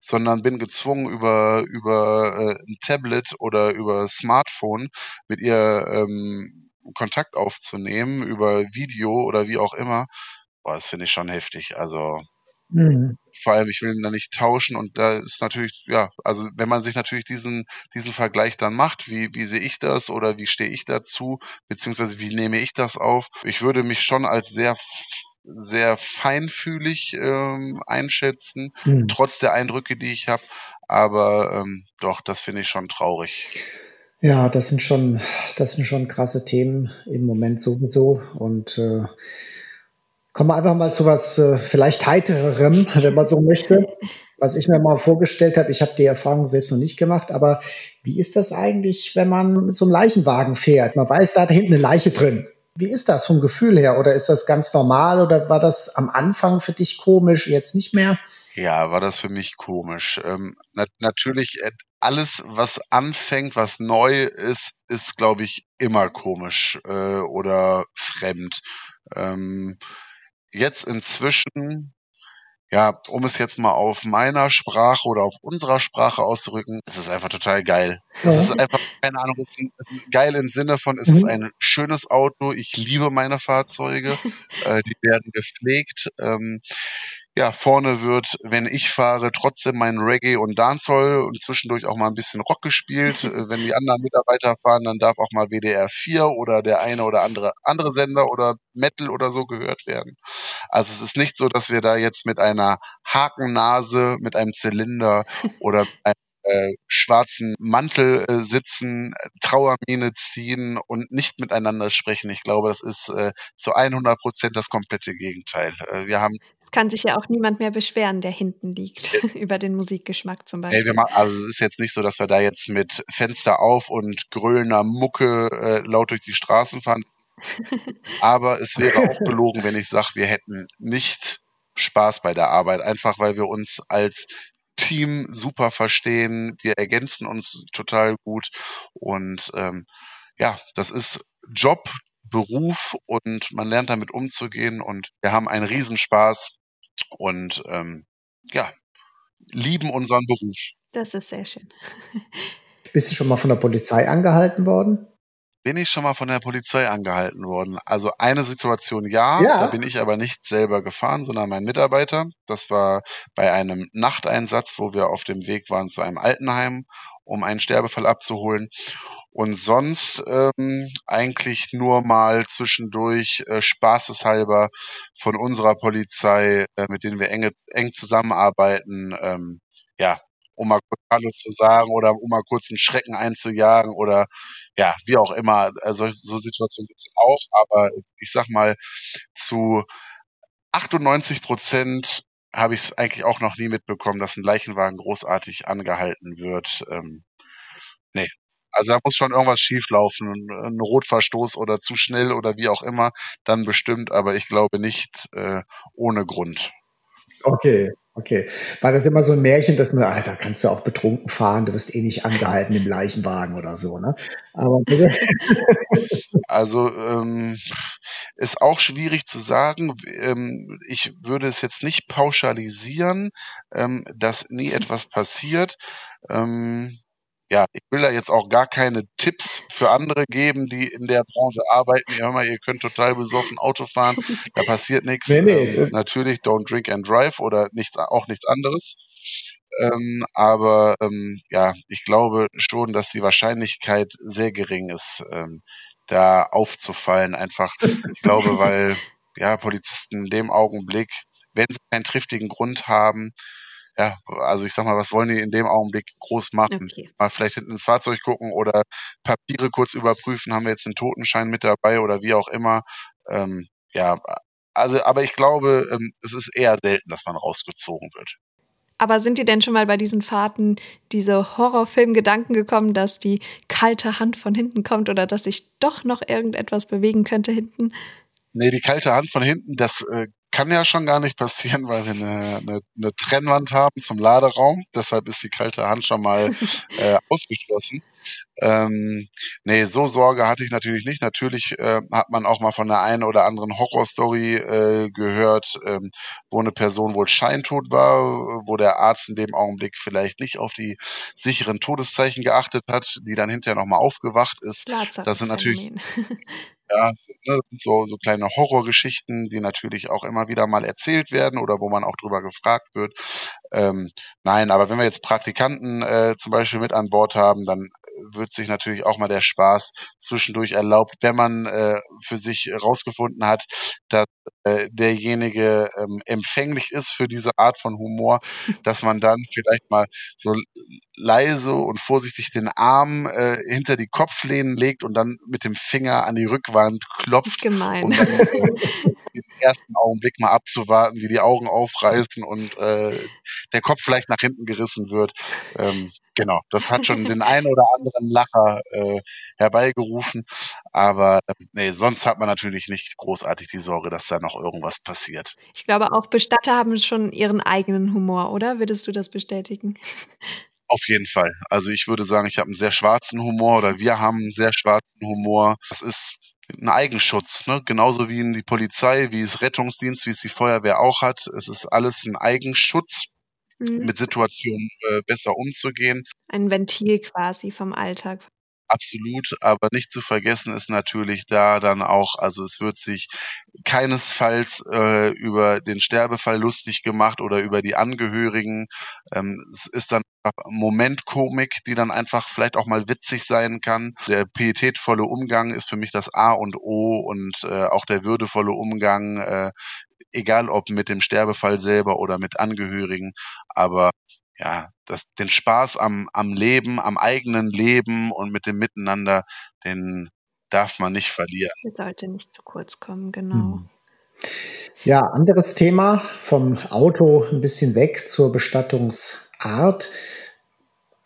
sondern bin gezwungen über über äh, ein Tablet oder über Smartphone mit ihr ähm, Kontakt aufzunehmen über Video oder wie auch immer, boah, das finde ich schon heftig. Also mhm. vor allem, ich will da nicht tauschen und da ist natürlich, ja, also wenn man sich natürlich diesen, diesen Vergleich dann macht, wie, wie sehe ich das oder wie stehe ich dazu, beziehungsweise wie nehme ich das auf? Ich würde mich schon als sehr sehr feinfühlig ähm, einschätzen, mhm. trotz der Eindrücke, die ich habe. Aber ähm, doch, das finde ich schon traurig. Ja, das sind schon, das sind schon krasse Themen im Moment sowieso. Und äh, kommen wir einfach mal zu was äh, vielleicht heitererem, <laughs> wenn man so möchte. Was ich mir mal vorgestellt habe, ich habe die Erfahrung selbst noch nicht gemacht, aber wie ist das eigentlich, wenn man mit so einem Leichenwagen fährt? Man weiß, da hinten eine Leiche drin. Wie ist das vom Gefühl her? Oder ist das ganz normal oder war das am Anfang für dich komisch, jetzt nicht mehr? Ja, war das für mich komisch. Ähm, na natürlich, äh, alles, was anfängt, was neu ist, ist, glaube ich, immer komisch äh, oder fremd. Ähm, jetzt inzwischen, ja, um es jetzt mal auf meiner Sprache oder auf unserer Sprache auszurücken, es ist einfach total geil. Es ist einfach, keine Ahnung, es ist, ist geil im Sinne von, es ist mhm. ein schönes Auto. Ich liebe meine Fahrzeuge. <laughs> äh, die werden gepflegt. Ähm, ja, vorne wird, wenn ich fahre, trotzdem mein Reggae und Dancehall und zwischendurch auch mal ein bisschen Rock gespielt. <laughs> Äh, wenn die anderen Mitarbeiter fahren, dann darf auch mal WDR 4 oder der eine oder andere andere Sender oder Metal oder so gehört werden. Also es ist nicht so, dass wir da jetzt mit einer Hakennase, mit einem Zylinder <laughs> oder einem äh, schwarzen Mantel äh, sitzen, Trauermine ziehen und nicht miteinander sprechen. Ich glaube, das ist äh, zu 100 Prozent das komplette Gegenteil. Äh, wir haben es kann sich ja auch niemand mehr beschweren, der hinten liegt, <laughs> über den Musikgeschmack zum Beispiel. Hey, machen, also es ist jetzt nicht so, dass wir da jetzt mit Fenster auf und grölender Mucke äh, laut durch die Straßen fahren. <laughs> Aber es wäre auch gelogen, wenn ich sage, wir hätten nicht Spaß bei der Arbeit, einfach weil wir uns als Team super verstehen. Wir ergänzen uns total gut. Und ähm, ja, das ist Job, Beruf und man lernt damit umzugehen und wir haben einen Riesenspaß und ähm, ja, lieben unseren Beruf. Das ist sehr schön. Bist du schon mal von der Polizei angehalten worden? Bin ich schon mal von der Polizei angehalten worden? Also eine Situation ja, ja, da bin ich aber nicht selber gefahren, sondern mein Mitarbeiter. Das war bei einem Nachteinsatz, wo wir auf dem Weg waren zu einem Altenheim, um einen Sterbefall abzuholen. Und sonst ähm, eigentlich nur mal zwischendurch äh, spaßeshalber von unserer Polizei, äh, mit denen wir enge, eng zusammenarbeiten, ähm, ja, um mal kurz Hallo zu sagen oder um mal kurz einen Schrecken einzujagen oder ja, wie auch immer. Also so Situationen gibt es auch, aber ich sag mal, zu 98 Prozent habe ich es eigentlich auch noch nie mitbekommen, dass ein Leichenwagen großartig angehalten wird. Ähm, nee. Also da muss schon irgendwas schieflaufen, ein Rotverstoß oder zu schnell oder wie auch immer, dann bestimmt, aber ich glaube nicht äh, ohne Grund. Okay, Okay. War das immer so ein Märchen, dass man, ah, da kannst du auch betrunken fahren, du wirst eh nicht angehalten im Leichenwagen oder so, ne? Aber <laughs> also ähm, ist auch schwierig zu sagen. Ähm, ich würde es jetzt nicht pauschalisieren, ähm, dass nie etwas passiert. Ähm, ja, ich will da jetzt auch gar keine Tipps für andere geben, die in der Branche arbeiten. Ja, hör mal, ihr könnt total besoffen Auto fahren, da <laughs> passiert nichts. Nee, nee, ähm, natürlich don't drink and drive oder nichts, auch nichts anderes. Ähm, aber ähm, ja, ich glaube schon, dass die Wahrscheinlichkeit sehr gering ist, ähm, da aufzufallen. Einfach, ich glaube, <laughs> weil ja Polizisten in dem Augenblick, wenn sie keinen triftigen Grund haben, ja, also ich sag mal, was wollen die in dem Augenblick groß machen? Okay. Mal vielleicht hinten ins Fahrzeug gucken oder Papiere kurz überprüfen, haben wir jetzt einen Totenschein mit dabei oder wie auch immer. Ähm, ja, also, aber ich glaube, ähm, es ist eher selten, dass man rausgezogen wird. Aber sind dir denn schon mal bei diesen Fahrten diese Horrorfilm-Gedanken gekommen, dass die kalte Hand von hinten kommt oder dass sich doch noch irgendetwas bewegen könnte hinten? Nee, die kalte Hand von hinten, das äh, kann ja schon gar nicht passieren, weil wir eine, eine, eine Trennwand haben zum Laderaum. Deshalb ist die kalte Hand schon mal <laughs> äh, ausgeschlossen. Ähm, nee, so Sorge hatte ich natürlich nicht. Natürlich äh, hat man auch mal von der einen oder anderen Horrorstory äh, gehört, ähm, wo eine Person wohl scheintot war, wo der Arzt in dem Augenblick vielleicht nicht auf die sicheren Todeszeichen geachtet hat, die dann hinterher nochmal aufgewacht ist. Das sind natürlich <laughs> Ja, ne, so, so kleine Horrorgeschichten, die natürlich auch immer wieder mal erzählt werden oder wo man auch drüber gefragt wird. Ähm, nein, aber wenn wir jetzt Praktikanten äh, zum Beispiel mit an Bord haben, dann wird sich natürlich auch mal der Spaß zwischendurch erlaubt, wenn man äh, für sich herausgefunden hat, dass äh, derjenige ähm, empfänglich ist für diese Art von Humor, <laughs> dass man dann vielleicht mal so leise und vorsichtig den Arm äh, hinter die Kopflehnen legt und dann mit dem Finger an die Rückwand klopft. Gemein. Um dann, äh, <laughs> den ersten Augenblick mal abzuwarten, wie die Augen aufreißen und äh, der Kopf vielleicht nach hinten gerissen wird. Ähm, genau, das hat schon <laughs> den einen oder anderen Lacher äh, herbeigerufen. Aber äh, nee, sonst hat man natürlich nicht großartig die Sorge, dass da noch irgendwas passiert. Ich glaube, auch Bestatter haben schon ihren eigenen Humor, oder? Würdest du das bestätigen? Auf jeden Fall. Also ich würde sagen, ich habe einen sehr schwarzen Humor oder wir haben einen sehr schwarzen Humor. Das ist ein Eigenschutz, ne? genauso wie in die Polizei, wie es Rettungsdienst, wie es die Feuerwehr auch hat. Es ist alles ein Eigenschutz, mhm. mit Situationen äh, besser umzugehen. Ein Ventil quasi vom Alltag. Absolut, aber nicht zu vergessen ist natürlich da dann auch, also es wird sich keinesfalls äh, über den Sterbefall lustig gemacht oder über die Angehörigen. Ähm, es ist dann Momentkomik, die dann einfach vielleicht auch mal witzig sein kann. Der pietätvolle Umgang ist für mich das A und O und äh, auch der würdevolle Umgang, äh, egal ob mit dem Sterbefall selber oder mit Angehörigen. Aber ja, das, den Spaß am, am Leben, am eigenen Leben und mit dem Miteinander, den darf man nicht verlieren. Der sollte nicht zu kurz kommen, genau. Hm. Ja, anderes Thema, vom Auto ein bisschen weg zur Bestattungsart.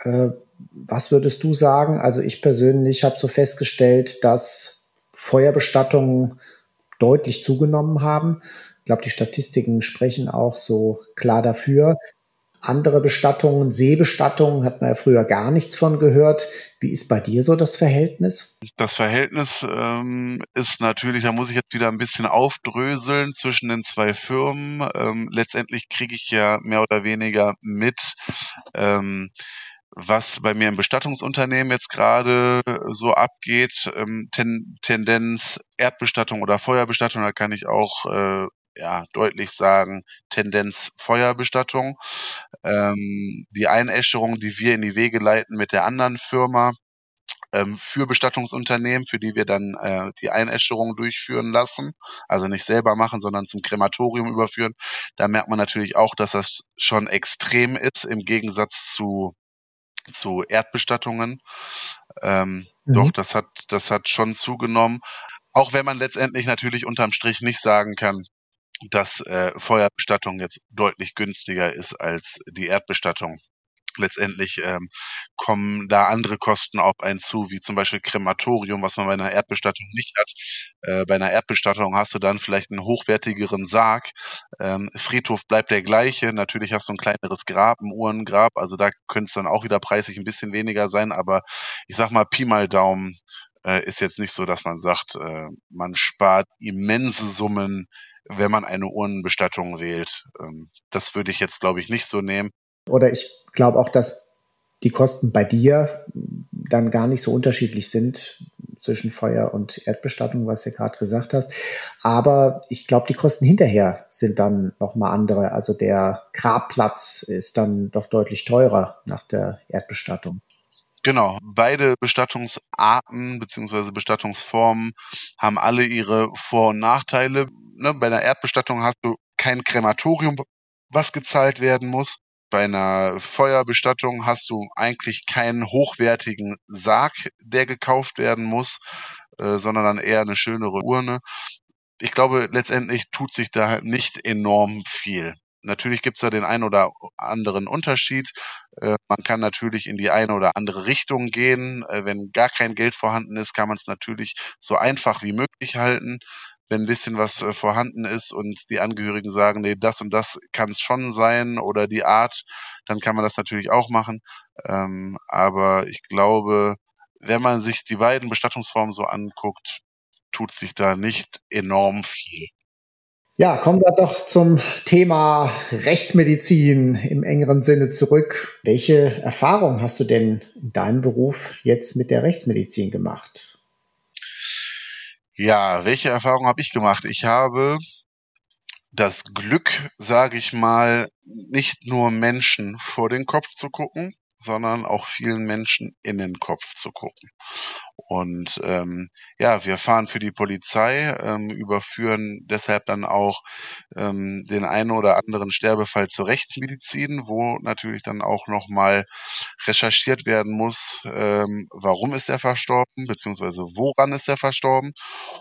Äh, was würdest du sagen? Also ich persönlich habe so festgestellt, dass Feuerbestattungen deutlich zugenommen haben. Ich glaube, die Statistiken sprechen auch so klar dafür. Andere Bestattungen, Seebestattungen, hat man ja früher gar nichts von gehört. Wie ist bei dir so das Verhältnis? Das Verhältnis ähm, ist natürlich, da muss ich jetzt wieder ein bisschen aufdröseln zwischen den zwei Firmen. Ähm, letztendlich kriege ich ja mehr oder weniger mit, ähm, was bei mir im Bestattungsunternehmen jetzt gerade so abgeht, ähm, ten, Tendenz Erdbestattung oder Feuerbestattung, da kann ich auch äh, ja, deutlich sagen, Tendenz Feuerbestattung. Ähm, die Einäscherung, die wir in die Wege leiten mit der anderen Firma, ähm, für Bestattungsunternehmen, für die wir dann äh, die Einäscherung durchführen lassen. Also nicht selber machen, sondern zum Krematorium überführen. Da merkt man natürlich auch, dass das schon extrem ist im Gegensatz zu, zu Erdbestattungen. Ähm, mhm. Doch, das hat, das hat schon zugenommen. Auch wenn man letztendlich natürlich unterm Strich nicht sagen kann, dass äh, Feuerbestattung jetzt deutlich günstiger ist als die Erdbestattung. Letztendlich ähm, kommen da andere Kosten auf einen zu, wie zum Beispiel Krematorium, was man bei einer Erdbestattung nicht hat. Äh, bei einer Erdbestattung hast du dann vielleicht einen hochwertigeren Sarg. Ähm, Friedhof bleibt der gleiche. Natürlich hast du ein kleineres Grab, ein Uhrengrab. Also da könnte es dann auch wieder preislich ein bisschen weniger sein. Aber ich sag mal, Pi mal Daumen äh, ist jetzt nicht so, dass man sagt, äh, man spart immense Summen wenn man eine Urnenbestattung wählt. Ähm, das würde ich jetzt, glaube ich, nicht so nehmen. Oder ich glaube auch, dass die Kosten bei dir dann gar nicht so unterschiedlich sind zwischen Feuer- und Erdbestattung, was du gerade gesagt hast. Aber ich glaube, die Kosten hinterher sind dann nochmal andere. Also der Grabplatz ist dann doch deutlich teurer nach der Erdbestattung. Genau, beide Bestattungsarten beziehungsweise Bestattungsformen haben alle ihre Vor- und Nachteile ne, bei einer Erdbestattung hast du kein Krematorium, was gezahlt werden muss. Bei einer Feuerbestattung hast du eigentlich keinen hochwertigen Sarg, der gekauft werden muss, äh, sondern dann eher eine schönere Urne. Ich glaube, letztendlich tut sich da nicht enorm viel. Natürlich gibt es da den einen oder anderen Unterschied. Äh, man kann natürlich in die eine oder andere Richtung gehen. Äh, wenn gar kein Geld vorhanden ist, kann man es natürlich so einfach wie möglich halten wenn ein bisschen was äh, vorhanden ist und die Angehörigen sagen, nee, das und das kann es schon sein oder die Art, dann kann man das natürlich auch machen. Ähm, aber ich glaube, wenn man sich die beiden Bestattungsformen so anguckt, tut sich da nicht enorm viel. Ja, kommen wir doch zum Thema Rechtsmedizin im engeren Sinne zurück. Welche Erfahrung hast du denn in deinem Beruf jetzt mit der Rechtsmedizin gemacht? Ja, welche Erfahrung habe ich gemacht? Ich habe das Glück, sage ich mal, nicht nur Menschen vor den Kopf zu gucken, sondern auch vielen Menschen in den Kopf zu gucken. Und ähm, ja, wir fahren für die Polizei, ähm, überführen deshalb dann auch ähm, den einen oder anderen Sterbefall zur Rechtsmedizin, wo natürlich dann auch nochmal recherchiert werden muss, ähm, warum ist er verstorben, beziehungsweise woran ist er verstorben.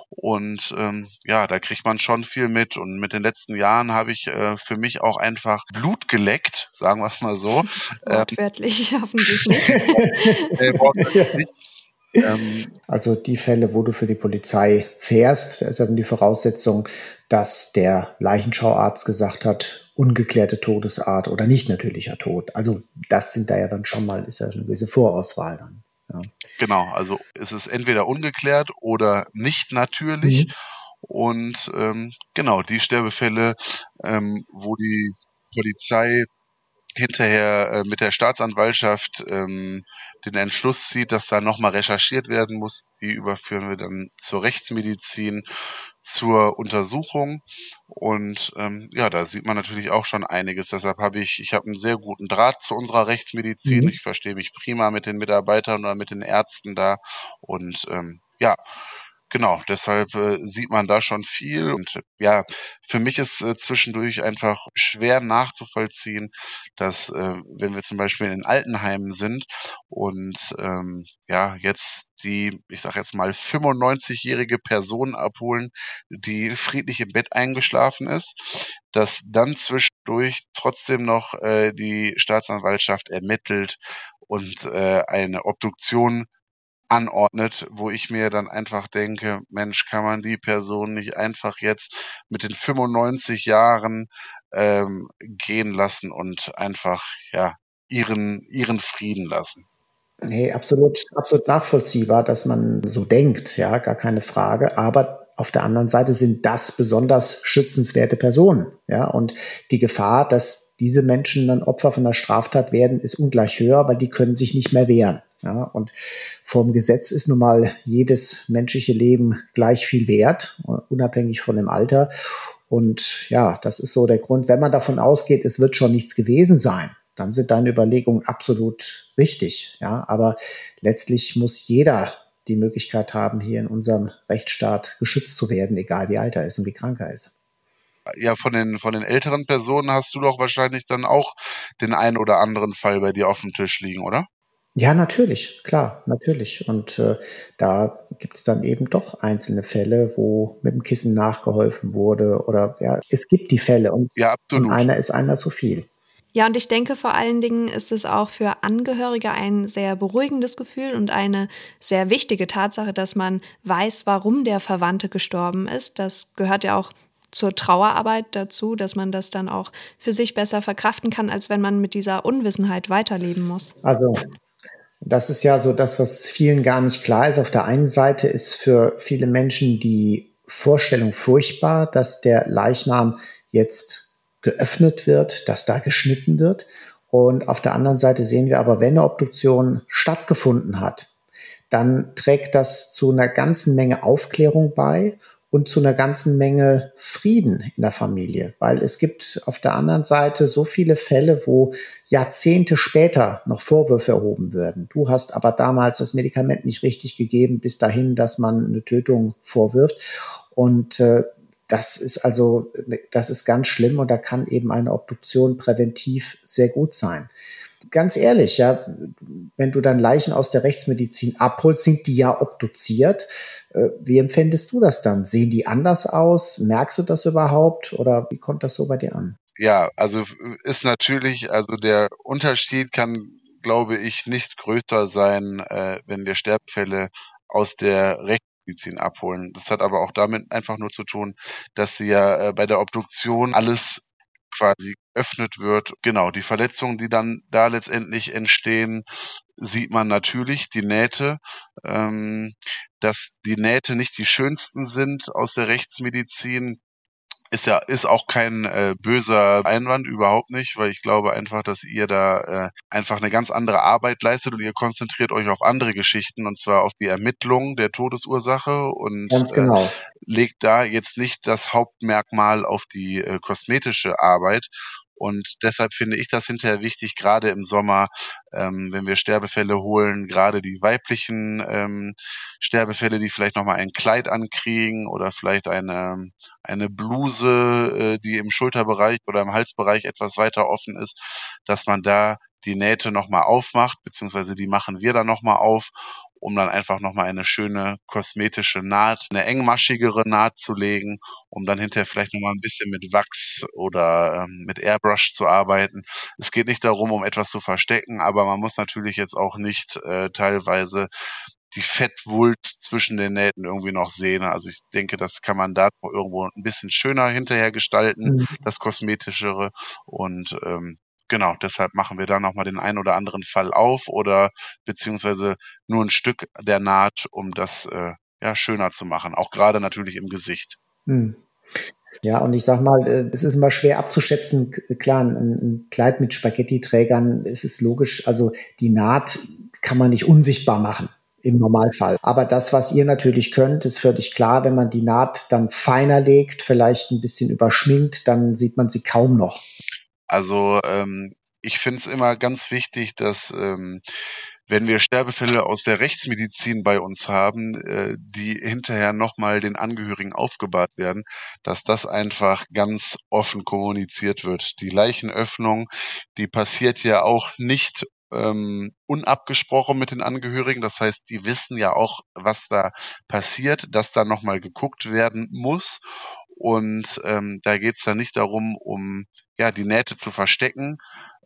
Und ähm, ja, da kriegt man schon viel mit. Und mit den letzten Jahren habe ich äh, für mich auch einfach Blut geleckt, sagen wir es mal so. <laughs> Wortwörtlich, ähm, hoffentlich nicht. <laughs> äh, wortwörtlich nicht. Ähm, also die Fälle, wo du für die Polizei fährst, da ist dann die Voraussetzung, dass der Leichenschauarzt gesagt hat, ungeklärte Todesart oder nicht natürlicher Tod. Also das sind da ja dann schon mal, ist ja eine gewisse Vorauswahl dann. Ja. Genau, also es ist entweder ungeklärt oder nicht natürlich. Mhm. Und ähm, genau, die Sterbefälle, ähm, wo die Polizei hinterher äh, mit der Staatsanwaltschaft ähm, den Entschluss zieht, dass da nochmal recherchiert werden muss. Die überführen wir dann zur Rechtsmedizin, zur Untersuchung. Und ähm, ja, da sieht man natürlich auch schon einiges. Deshalb habe ich, ich habe einen sehr guten Draht zu unserer Rechtsmedizin. Mhm. Ich verstehe mich prima mit den Mitarbeitern oder mit den Ärzten da. Und ähm, ja, Genau, deshalb äh, sieht man da schon viel. Und ja, für mich ist äh, zwischendurch einfach schwer nachzuvollziehen, dass äh, wenn wir zum Beispiel in Altenheimen sind und ähm, ja, jetzt die, ich sag jetzt mal, 95-jährige Person abholen, die friedlich im Bett eingeschlafen ist, dass dann zwischendurch trotzdem noch äh, die Staatsanwaltschaft ermittelt und äh, eine Obduktion anordnet, wo ich mir dann einfach denke, Mensch, kann man die Person nicht einfach jetzt mit den 95 Jahren ähm, gehen lassen und einfach ja ihren ihren Frieden lassen. Nee, absolut, absolut nachvollziehbar, dass man so denkt, ja, gar keine Frage. Aber auf der anderen Seite sind das besonders schützenswerte Personen, ja, und die Gefahr, dass diese Menschen dann Opfer von einer Straftat werden, ist ungleich höher, weil die können sich nicht mehr wehren. Ja, und vom Gesetz ist nun mal jedes menschliche Leben gleich viel wert, unabhängig von dem Alter. Und ja, das ist so der Grund, wenn man davon ausgeht, es wird schon nichts gewesen sein, dann sind deine Überlegungen absolut richtig. Ja, aber letztlich muss jeder die Möglichkeit haben, hier in unserem Rechtsstaat geschützt zu werden, egal wie alt er ist und wie krank er ist ja, von den, von den älteren Personen hast du doch wahrscheinlich dann auch den einen oder anderen Fall bei dir auf dem Tisch liegen, oder? Ja, natürlich, klar, natürlich. Und äh, da gibt es dann eben doch einzelne Fälle, wo mit dem Kissen nachgeholfen wurde oder ja, es gibt die Fälle und, ja, und einer ist einer zu viel. Ja, und ich denke vor allen Dingen ist es auch für Angehörige ein sehr beruhigendes Gefühl und eine sehr wichtige Tatsache, dass man weiß, warum der Verwandte gestorben ist. Das gehört ja auch zur Trauerarbeit dazu, dass man das dann auch für sich besser verkraften kann, als wenn man mit dieser Unwissenheit weiterleben muss. Also das ist ja so das, was vielen gar nicht klar ist. Auf der einen Seite ist für viele Menschen die Vorstellung furchtbar, dass der Leichnam jetzt geöffnet wird, dass da geschnitten wird. Und auf der anderen Seite sehen wir aber, wenn eine Obduktion stattgefunden hat, dann trägt das zu einer ganzen Menge Aufklärung bei und zu einer ganzen Menge Frieden in der Familie, weil es gibt auf der anderen Seite so viele Fälle, wo Jahrzehnte später noch Vorwürfe erhoben würden. Du hast aber damals das Medikament nicht richtig gegeben, bis dahin, dass man eine Tötung vorwirft. Und äh, das ist also, das ist ganz schlimm und da kann eben eine Obduktion präventiv sehr gut sein ganz ehrlich, ja, wenn du dann Leichen aus der Rechtsmedizin abholst, sind die ja obduziert. Äh, wie empfindest du das dann? Sehen die anders aus? Merkst du das überhaupt? Oder wie kommt das so bei dir an? Ja, also ist natürlich, also der Unterschied kann, glaube ich, nicht größer sein, äh, wenn wir Sterbfälle aus der Rechtsmedizin abholen. Das hat aber auch damit einfach nur zu tun, dass sie ja äh, bei der Obduktion alles quasi geöffnet wird. Genau, die Verletzungen, die dann da letztendlich entstehen, sieht man natürlich, die Nähte. Ähm, dass die Nähte nicht die schönsten sind aus der Rechtsmedizin, ist ja ist auch kein äh, böser Einwand überhaupt nicht, weil ich glaube einfach, dass ihr da äh, einfach eine ganz andere Arbeit leistet und ihr konzentriert euch auf andere Geschichten und zwar auf die Ermittlung der Todesursache und genau. äh, legt da jetzt nicht das Hauptmerkmal auf die äh, kosmetische Arbeit Und deshalb finde ich das hinterher wichtig, gerade im Sommer, ähm, wenn wir Sterbefälle holen, gerade die weiblichen ähm, Sterbefälle, die vielleicht nochmal ein Kleid ankriegen oder vielleicht eine, eine Bluse, äh, die im Schulterbereich oder im Halsbereich etwas weiter offen ist, dass man da die Nähte nochmal aufmacht, beziehungsweise die machen wir dann nochmal auf um dann einfach nochmal eine schöne kosmetische Naht, eine engmaschigere Naht zu legen, um dann hinterher vielleicht nochmal ein bisschen mit Wachs oder ähm, mit Airbrush zu arbeiten. Es geht nicht darum, um etwas zu verstecken, aber man muss natürlich jetzt auch nicht äh, teilweise die Fettwulst zwischen den Nähten irgendwie noch sehen. Also ich denke, das kann man da irgendwo ein bisschen schöner hinterher gestalten, mhm. das Kosmetischere. Und ähm, genau, deshalb machen wir da nochmal den einen oder anderen Fall auf oder beziehungsweise nur ein Stück der Naht, um das äh, ja schöner zu machen. Auch gerade natürlich im Gesicht. Hm. Ja, und ich sag mal, äh, es ist immer schwer abzuschätzen. Klar, ein, ein Kleid mit Spaghetti-Trägern, es ist logisch, also die Naht kann man nicht unsichtbar machen im Normalfall. Aber das, was ihr natürlich könnt, ist völlig klar, wenn man die Naht dann feiner legt, vielleicht ein bisschen überschminkt, dann sieht man sie kaum noch. Also ähm, ich finde es immer ganz wichtig, dass ähm, wenn wir Sterbefälle aus der Rechtsmedizin bei uns haben, äh, die hinterher nochmal den Angehörigen aufgebahrt werden, dass das einfach ganz offen kommuniziert wird. Die Leichenöffnung, die passiert ja auch nicht ähm, unabgesprochen mit den Angehörigen. Das heißt, die wissen ja auch, was da passiert, dass da nochmal geguckt werden muss. Und ähm, da geht's dann nicht darum, um ja die Nähte zu verstecken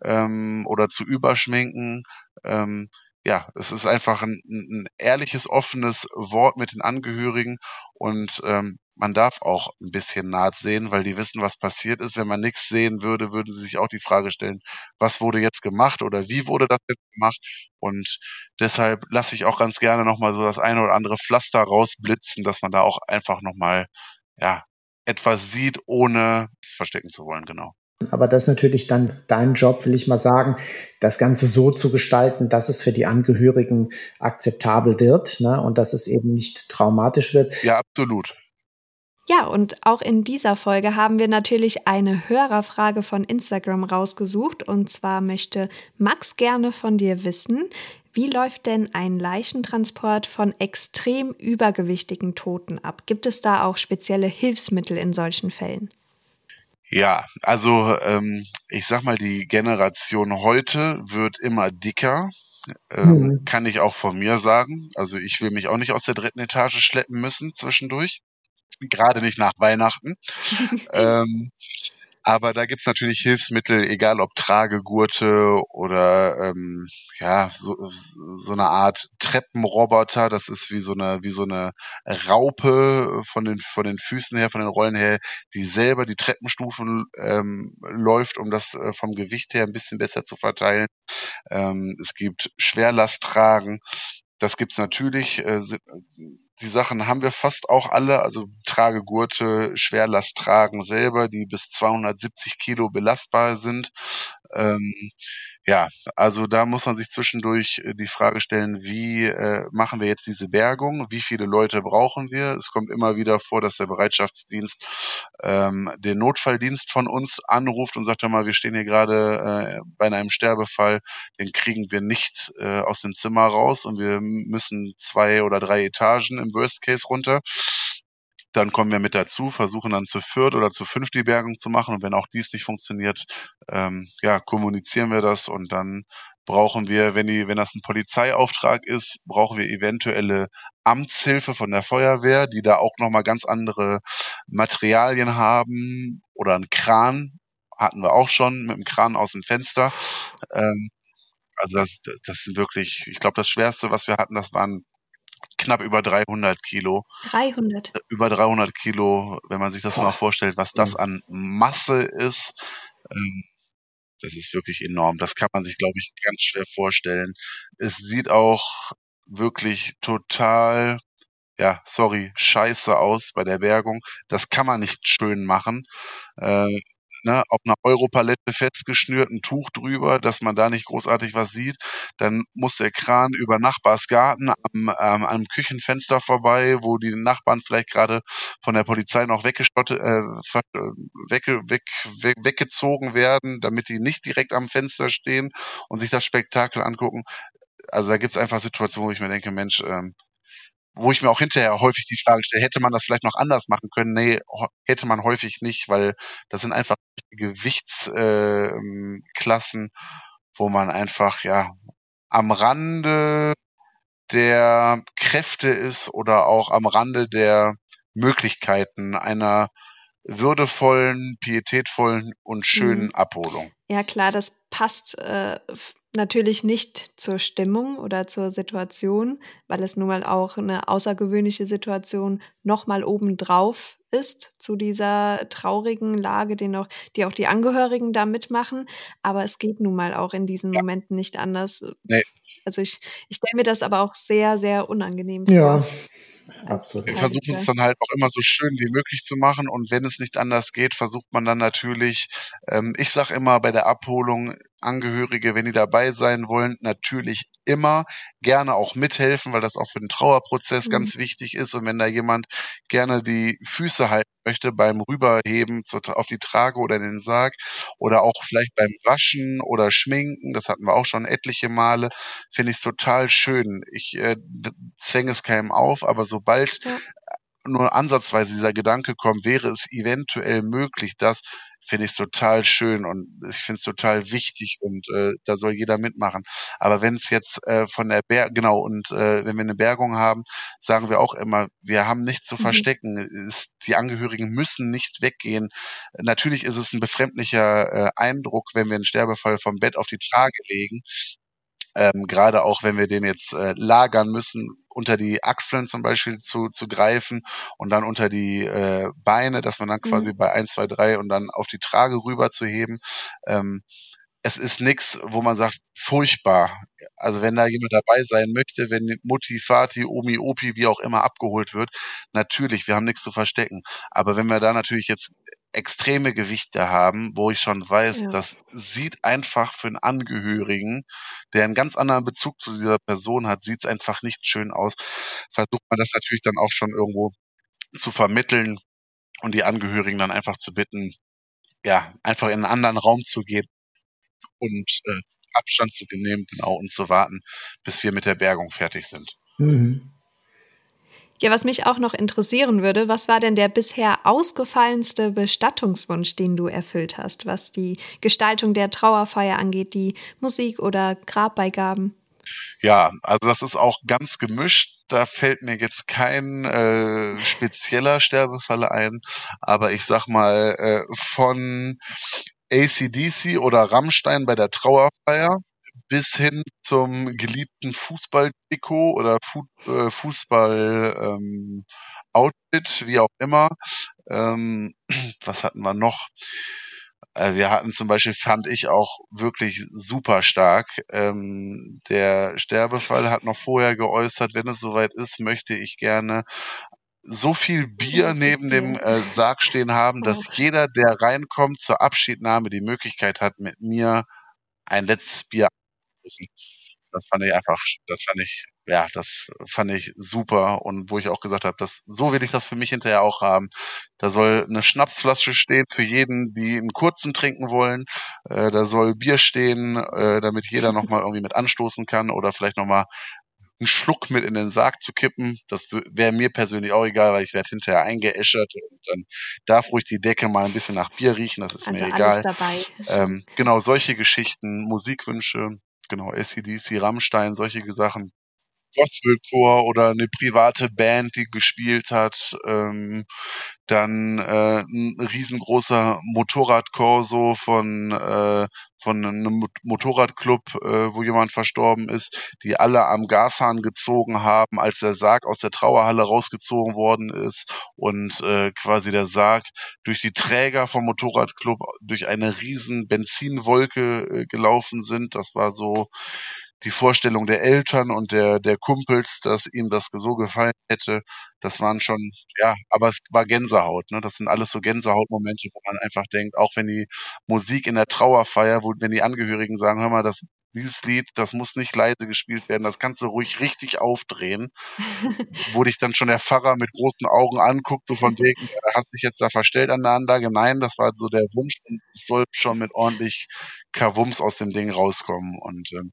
ähm, oder zu überschminken. Ähm, ja, es ist einfach ein, ein ehrliches, offenes Wort mit den Angehörigen und ähm, man darf auch ein bisschen Naht sehen, weil die wissen, was passiert ist. Wenn man nichts sehen würde, würden sie sich auch die Frage stellen, was wurde jetzt gemacht oder wie wurde das jetzt gemacht? Und deshalb lasse ich auch ganz gerne nochmal so das eine oder andere Pflaster rausblitzen, dass man da auch einfach nochmal, ja, etwas sieht, ohne es verstecken zu wollen, genau. Aber das ist natürlich dann dein Job, will ich mal sagen, das Ganze so zu gestalten, dass es für die Angehörigen akzeptabel wird ne? und dass es eben nicht traumatisch wird. Ja, absolut. Ja, und auch in dieser Folge haben wir natürlich eine Hörerfrage von Instagram rausgesucht. Und zwar möchte Max gerne von dir wissen, wie läuft denn ein Leichentransport von extrem übergewichtigen Toten ab? Gibt es da auch spezielle Hilfsmittel in solchen Fällen? Ja, also ähm, ich sag mal, die Generation heute wird immer dicker. Ähm, mhm. Kann ich auch von mir sagen. Also ich will mich auch nicht aus der dritten Etage schleppen müssen zwischendurch. Gerade nicht nach Weihnachten. <laughs> ähm, aber da gibt's natürlich Hilfsmittel, egal ob Tragegurte oder ähm, ja, so, so eine Art Treppenroboter. Das ist wie so eine, wie so eine Raupe von den, von den Füßen her, von den Rollen her, die selber die Treppenstufen ähm, läuft, um das äh, vom Gewicht her ein bisschen besser zu verteilen. Ähm, es gibt Schwerlasttragen. Das gibt's natürlich. Äh, die Sachen haben wir fast auch alle, also Tragegurte, Schwerlast tragen selber, die bis 270 Kilo belastbar sind. Ähm, ja, also da muss man sich zwischendurch äh, die Frage stellen, wie äh, machen wir jetzt diese Bergung? Wie viele Leute brauchen wir? Es kommt immer wieder vor, dass der Bereitschaftsdienst ähm, den Notfalldienst von uns anruft und sagt, hör mal, wir stehen hier gerade äh, bei einem Sterbefall, den kriegen wir nicht äh, aus dem Zimmer raus und wir müssen zwei oder drei Etagen im Worst Case runter. Dann kommen wir mit dazu, versuchen dann zu viert oder zu fünft die Bergung zu machen. Und wenn auch dies nicht funktioniert, ähm, ja, kommunizieren wir das und dann brauchen wir, wenn die, wenn das ein Polizeiauftrag ist, brauchen wir eventuelle Amtshilfe von der Feuerwehr, die da auch nochmal ganz andere Materialien haben oder einen Kran hatten wir auch schon mit dem Kran aus dem Fenster. Ähm, also das, das sind wirklich, ich glaube, das Schwerste, was wir hatten, das waren knapp über 300 Kilo. 300. Über 300 Kilo, wenn man sich das Boah. mal vorstellt, was das an Masse ist. Ähm, das ist wirklich enorm. Das kann man sich, glaube ich, ganz schwer vorstellen. Es sieht auch wirklich total, ja, sorry, scheiße aus bei der Bergung. Das kann man nicht schön machen. Äh, ne, auf einer Europalette festgeschnürt, ein Tuch drüber, dass man da nicht großartig was sieht. Dann muss der Kran über Nachbarsgarten am, ähm, am Küchenfenster vorbei, wo die Nachbarn vielleicht gerade von der Polizei noch weggeschottet, äh, wegge, weg, weg, weggezogen werden, damit die nicht direkt am Fenster stehen und sich das Spektakel angucken. Also da gibt's einfach Situationen, wo ich mir denke, Mensch, ähm, wo ich mir auch hinterher häufig die Frage stelle, hätte man das vielleicht noch anders machen können? Nee, hätte man häufig nicht, weil das sind einfach Gewichtsklassen, wo man einfach ja am Rande der Kräfte ist oder auch am Rande der Möglichkeiten einer würdevollen, pietätvollen und schönen mhm. Abholung. Ja klar, das passt äh, natürlich nicht zur Stimmung oder zur Situation, weil es nun mal auch eine außergewöhnliche Situation nochmal obendrauf ist zu dieser traurigen Lage, den auch, die auch die Angehörigen da mitmachen. Aber es geht nun mal auch in diesen ja. Momenten nicht anders. Nee. Also ich, ich stelle mir das aber auch sehr, sehr unangenehm vor. Ja, Absolut. Wir versuchen es dann halt auch immer so schön wie möglich zu machen und wenn es nicht anders geht, versucht man dann natürlich, ähm, ich sag immer bei der Abholung, Angehörige, wenn die dabei sein wollen, natürlich immer gerne auch mithelfen, weil das auch für den Trauerprozess mhm. ganz wichtig ist. Und wenn da jemand gerne die Füße halten möchte beim Rüberheben auf die Trage oder in den Sarg oder auch vielleicht beim Waschen oder Schminken, das hatten wir auch schon etliche Male, finde ich es total schön. Ich äh, zwänge es keinem auf, aber sobald ja nur ansatzweise dieser Gedanke kommt, wäre es eventuell möglich, dass finde ich total schön und ich finde es total wichtig und äh, da soll jeder mitmachen. Aber wenn es jetzt äh, von der Berg, genau, und äh, wenn wir eine Bergung haben, sagen wir auch immer, wir haben nichts zu mhm. verstecken. Ist, die Angehörigen müssen nicht weggehen. Natürlich ist es ein befremdlicher äh, Eindruck, wenn wir einen Sterbefall vom Bett auf die Trage legen. Ähm, Gerade auch, wenn wir den jetzt äh, lagern müssen, unter die Achseln zum Beispiel zu, zu greifen und dann unter die äh, Beine, dass man dann mhm. quasi bei eins, zwei, drei und dann auf die Trage rüber zu heben. Ähm, es ist nichts, wo man sagt, furchtbar. Also wenn da jemand dabei sein möchte, wenn Mutti, Vati, Omi, Opi, wie auch immer abgeholt wird, natürlich, wir haben nichts zu verstecken. Aber wenn wir da natürlich jetzt extreme Gewichte haben, wo ich schon weiß, ja. das sieht einfach für einen Angehörigen, der einen ganz anderen Bezug zu dieser Person hat, sieht es einfach nicht schön aus. Versucht man das natürlich dann auch schon irgendwo zu vermitteln und die Angehörigen dann einfach zu bitten, ja, einfach in einen anderen Raum zu gehen und äh, Abstand zu nehmen, genau, und zu warten, bis wir mit der Bergung fertig sind. Mhm. Ja, was mich auch noch interessieren würde, was war denn der bisher ausgefallenste Bestattungswunsch, den du erfüllt hast, was die Gestaltung der Trauerfeier angeht, die Musik oder Grabbeigaben? Ja, also das ist auch ganz gemischt. Da fällt mir jetzt kein äh, spezieller Sterbefall ein, aber ich sag mal äh, von ACDC oder Rammstein bei der Trauerfeier bis hin zum geliebten Fußball-Trikot oder Fu äh, Fußball-Outfit, ähm, wie auch immer. Ähm, <clears throat> was hatten wir noch? Äh, wir hatten zum Beispiel, fand ich auch wirklich super stark. Ähm, der Sterbefall hat noch vorher geäußert, wenn es soweit ist, möchte ich gerne so viel Bier neben dem äh, Sarg stehen haben, dass oh. jeder, der reinkommt zur Abschiednahme, die Möglichkeit hat, mit mir ein letztes Bier müssen. Das fand ich einfach, das fand ich, ja, das fand ich super und wo ich auch gesagt habe, das, so will ich das für mich hinterher auch haben. Da soll eine Schnapsflasche stehen für jeden, die einen kurzen trinken wollen. Äh, da soll Bier stehen, äh, damit jeder nochmal irgendwie mit anstoßen kann oder vielleicht nochmal einen Schluck mit in den Sarg zu kippen. Das wäre mir persönlich auch egal, weil ich werde hinterher eingeäschert und dann darf ruhig die Decke mal ein bisschen nach Bier riechen, das ist also mir egal. Ähm, genau, solche Geschichten, Musikwünsche, genau, ACDC, Rammstein, solche Sachen. Gospelchor oder eine private Band, die gespielt hat. Ähm, dann äh, ein riesengroßer Motorradkorso von äh, von einem Motorradclub, äh, wo jemand verstorben ist, die alle am Gashahn gezogen haben, als der Sarg aus der Trauerhalle rausgezogen worden ist und äh, quasi der Sarg durch die Träger vom Motorradclub durch eine riesen Benzinwolke äh, gelaufen sind. Das war so die Vorstellung der Eltern und der, der Kumpels, dass ihm das so gefallen hätte, das waren schon, ja, aber es war Gänsehaut, ne? Das sind alles so Gänsehautmomente, wo man einfach denkt, auch wenn die Musik in der Trauerfeier, wo, wenn die Angehörigen sagen, hör mal, das, dieses Lied, das muss nicht leise gespielt werden, das kannst du ruhig richtig aufdrehen, <laughs> wo dich dann schon der Pfarrer mit großen Augen anguckt, so von <laughs> wegen, er hat sich jetzt da verstellt an der Anlage. Nein, das war so der Wunsch und es soll schon mit ordentlich Kavums aus dem Ding rauskommen. Und ähm,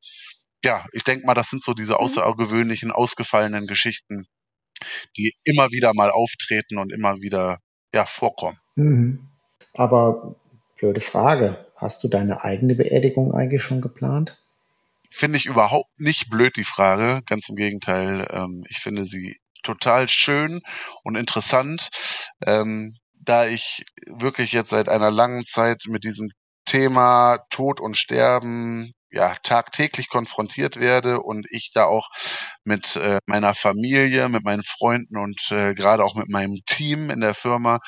ja, ich denke mal, das sind so diese mhm. außergewöhnlichen, ausgefallenen Geschichten, die immer wieder mal auftreten und immer wieder ja, vorkommen. Mhm. Aber blöde Frage, hast du deine eigene Beerdigung eigentlich schon geplant? Finde ich überhaupt nicht blöd, die Frage. Ganz im Gegenteil, ähm, ich finde sie total schön und interessant, ähm, da ich wirklich jetzt seit einer langen Zeit mit diesem Thema Tod und Sterben ja tagtäglich konfrontiert werde und ich da auch mit äh, meiner Familie, mit meinen Freunden und äh, gerade auch mit meinem Team in der Firma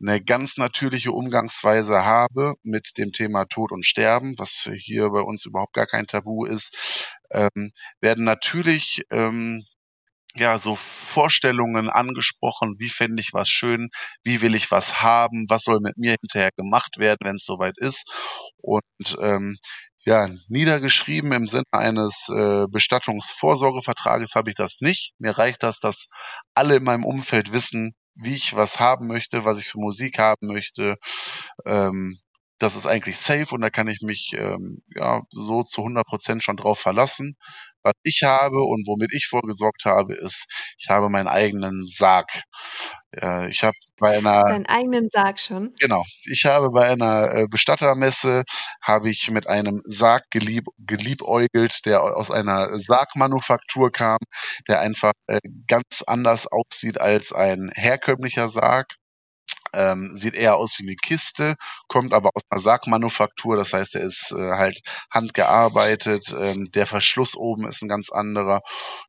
eine ganz natürliche Umgangsweise habe mit dem Thema Tod und Sterben, was hier bei uns überhaupt gar kein Tabu ist, ähm, werden natürlich ähm, ja, so Vorstellungen angesprochen, wie fände ich was schön, wie will ich was haben, was soll mit mir hinterher gemacht werden, wenn es soweit ist. Und ähm, ja, niedergeschrieben im Sinne eines äh, Bestattungsvorsorgevertrages habe ich das nicht. Mir reicht das, dass alle in meinem Umfeld wissen, wie ich was haben möchte, was ich für Musik haben möchte. Ähm, das ist eigentlich safe und da kann ich mich ähm, ja so zu 100 Prozent schon drauf verlassen. Was ich habe und womit ich vorgesorgt habe, ist, ich habe meinen eigenen Sarg. Äh, ich habe bei einer deinen eigenen Sarg schon. Genau, ich habe bei einer äh, Bestattermesse habe ich mit einem Sarg gelieb, geliebäugelt, der aus einer Sargmanufaktur kam, der einfach äh, ganz anders aussieht als ein herkömmlicher Sarg ähm, sieht eher aus wie eine Kiste, kommt aber aus einer Sargmanufaktur, das heißt, er ist äh, halt handgearbeitet, ähm, der Verschluss oben ist ein ganz anderer.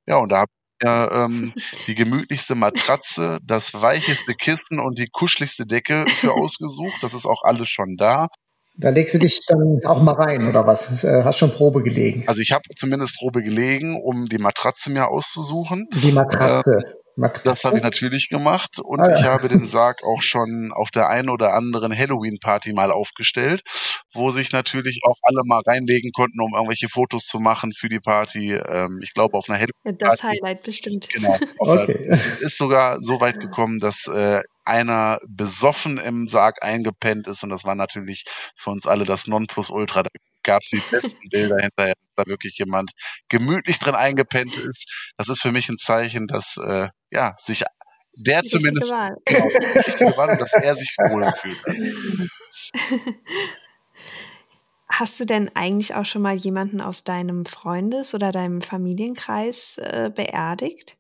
Ja, und da habe ich ja, ähm, die gemütlichste Matratze, das weicheste Kissen und die kuscheligste Decke für <laughs> ausgesucht. Das ist auch alles schon da. Da legst du dich dann auch mal rein, oder was? Äh, hast schon Probe gelegen? Also ich habe zumindest Probe gelegen, um die Matratze mir auszusuchen. Die Matratze. Äh, Matratze? Das habe ich natürlich gemacht und ah, ja. ich habe den Sarg auch schon auf der einen oder anderen Halloween-Party mal aufgestellt, wo sich natürlich auch alle mal reinlegen konnten, um irgendwelche Fotos zu machen für die Party. Ähm, ich glaube, auf einer Halloween-Party. Das Highlight bestimmt. Genau. <laughs> okay. Es ist sogar so weit gekommen, dass äh, einer besoffen im Sarg eingepennt ist und das war natürlich für uns alle das Nonplusultra. Gab es die besten Bilder hinterher, dass da wirklich jemand gemütlich drin eingepennt ist. Das ist für mich ein Zeichen, dass äh, ja sich der die zumindest. Genau, die richtige Wahl dass er sich wohl fühlt. <laughs> Hast du denn eigentlich auch schon mal jemanden aus deinem Freundes- oder deinem Familienkreis äh, beerdigt?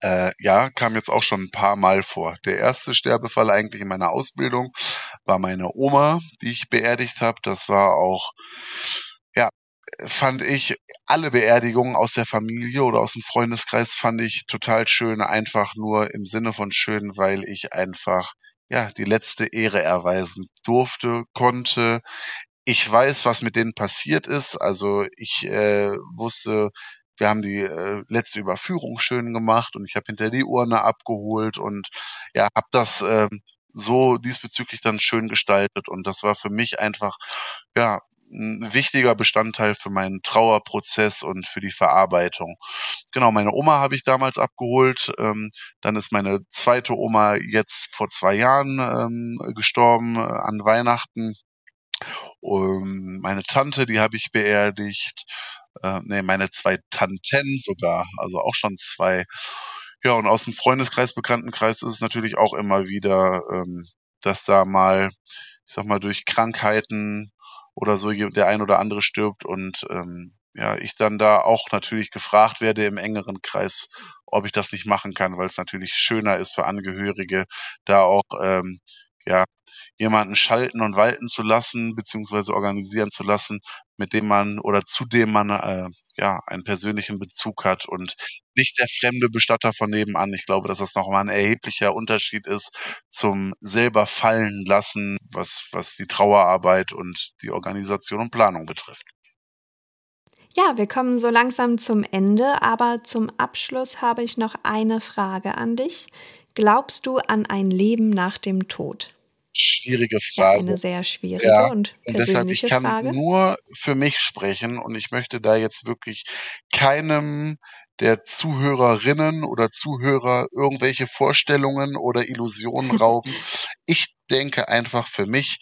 Äh, ja, kam jetzt auch schon ein paar Mal vor. Der erste Sterbefall eigentlich in meiner Ausbildung war meine Oma, die ich beerdigt habe. Das war auch, ja, fand ich alle Beerdigungen aus der Familie oder aus dem Freundeskreis fand ich total schön, einfach nur im Sinne von schön, weil ich einfach ja die letzte Ehre erweisen durfte, konnte. Ich weiß, was mit denen passiert ist. Also ich äh, wusste, wir haben die äh, letzte Überführung schön gemacht und ich habe hinter die Urne abgeholt und ja, habe das äh, so diesbezüglich dann schön gestaltet und das war für mich einfach ja ein wichtiger Bestandteil für meinen Trauerprozess und für die Verarbeitung. Genau, meine Oma habe ich damals abgeholt. Ähm, dann ist meine zweite Oma jetzt vor zwei Jahren ähm, gestorben äh, an Weihnachten. Um, meine Tante, die habe ich beerdigt äh, nee, meine zwei Tanten sogar, also auch schon zwei. Ja, und aus dem Freundeskreis, Bekanntenkreis ist es natürlich auch immer wieder, ähm, dass da mal, ich sag mal, durch Krankheiten oder so der ein oder andere stirbt und ähm, ja, ich dann da auch natürlich gefragt werde im engeren Kreis, ob ich das nicht machen kann, weil es natürlich schöner ist für Angehörige, da auch ähm, ja jemanden schalten und walten zu lassen, beziehungsweise organisieren zu lassen, mit dem man oder zu dem man äh, ja einen persönlichen Bezug hat und nicht der fremde Bestatter von nebenan. Ich glaube, dass das nochmal ein erheblicher Unterschied ist zum selber fallen lassen, was, was die Trauerarbeit und die Organisation und Planung betrifft. Ja, wir kommen so langsam zum Ende, aber zum Abschluss habe ich noch eine Frage an dich. Glaubst du an ein Leben nach dem Tod? Schwierige Frage. Eine sehr schwierige ja, und persönliche und deshalb, ich kann Frage. nur für mich sprechen und ich möchte da jetzt wirklich keinem der Zuhörerinnen oder Zuhörer irgendwelche Vorstellungen oder Illusionen <laughs> rauben. ich denke einfach für mich,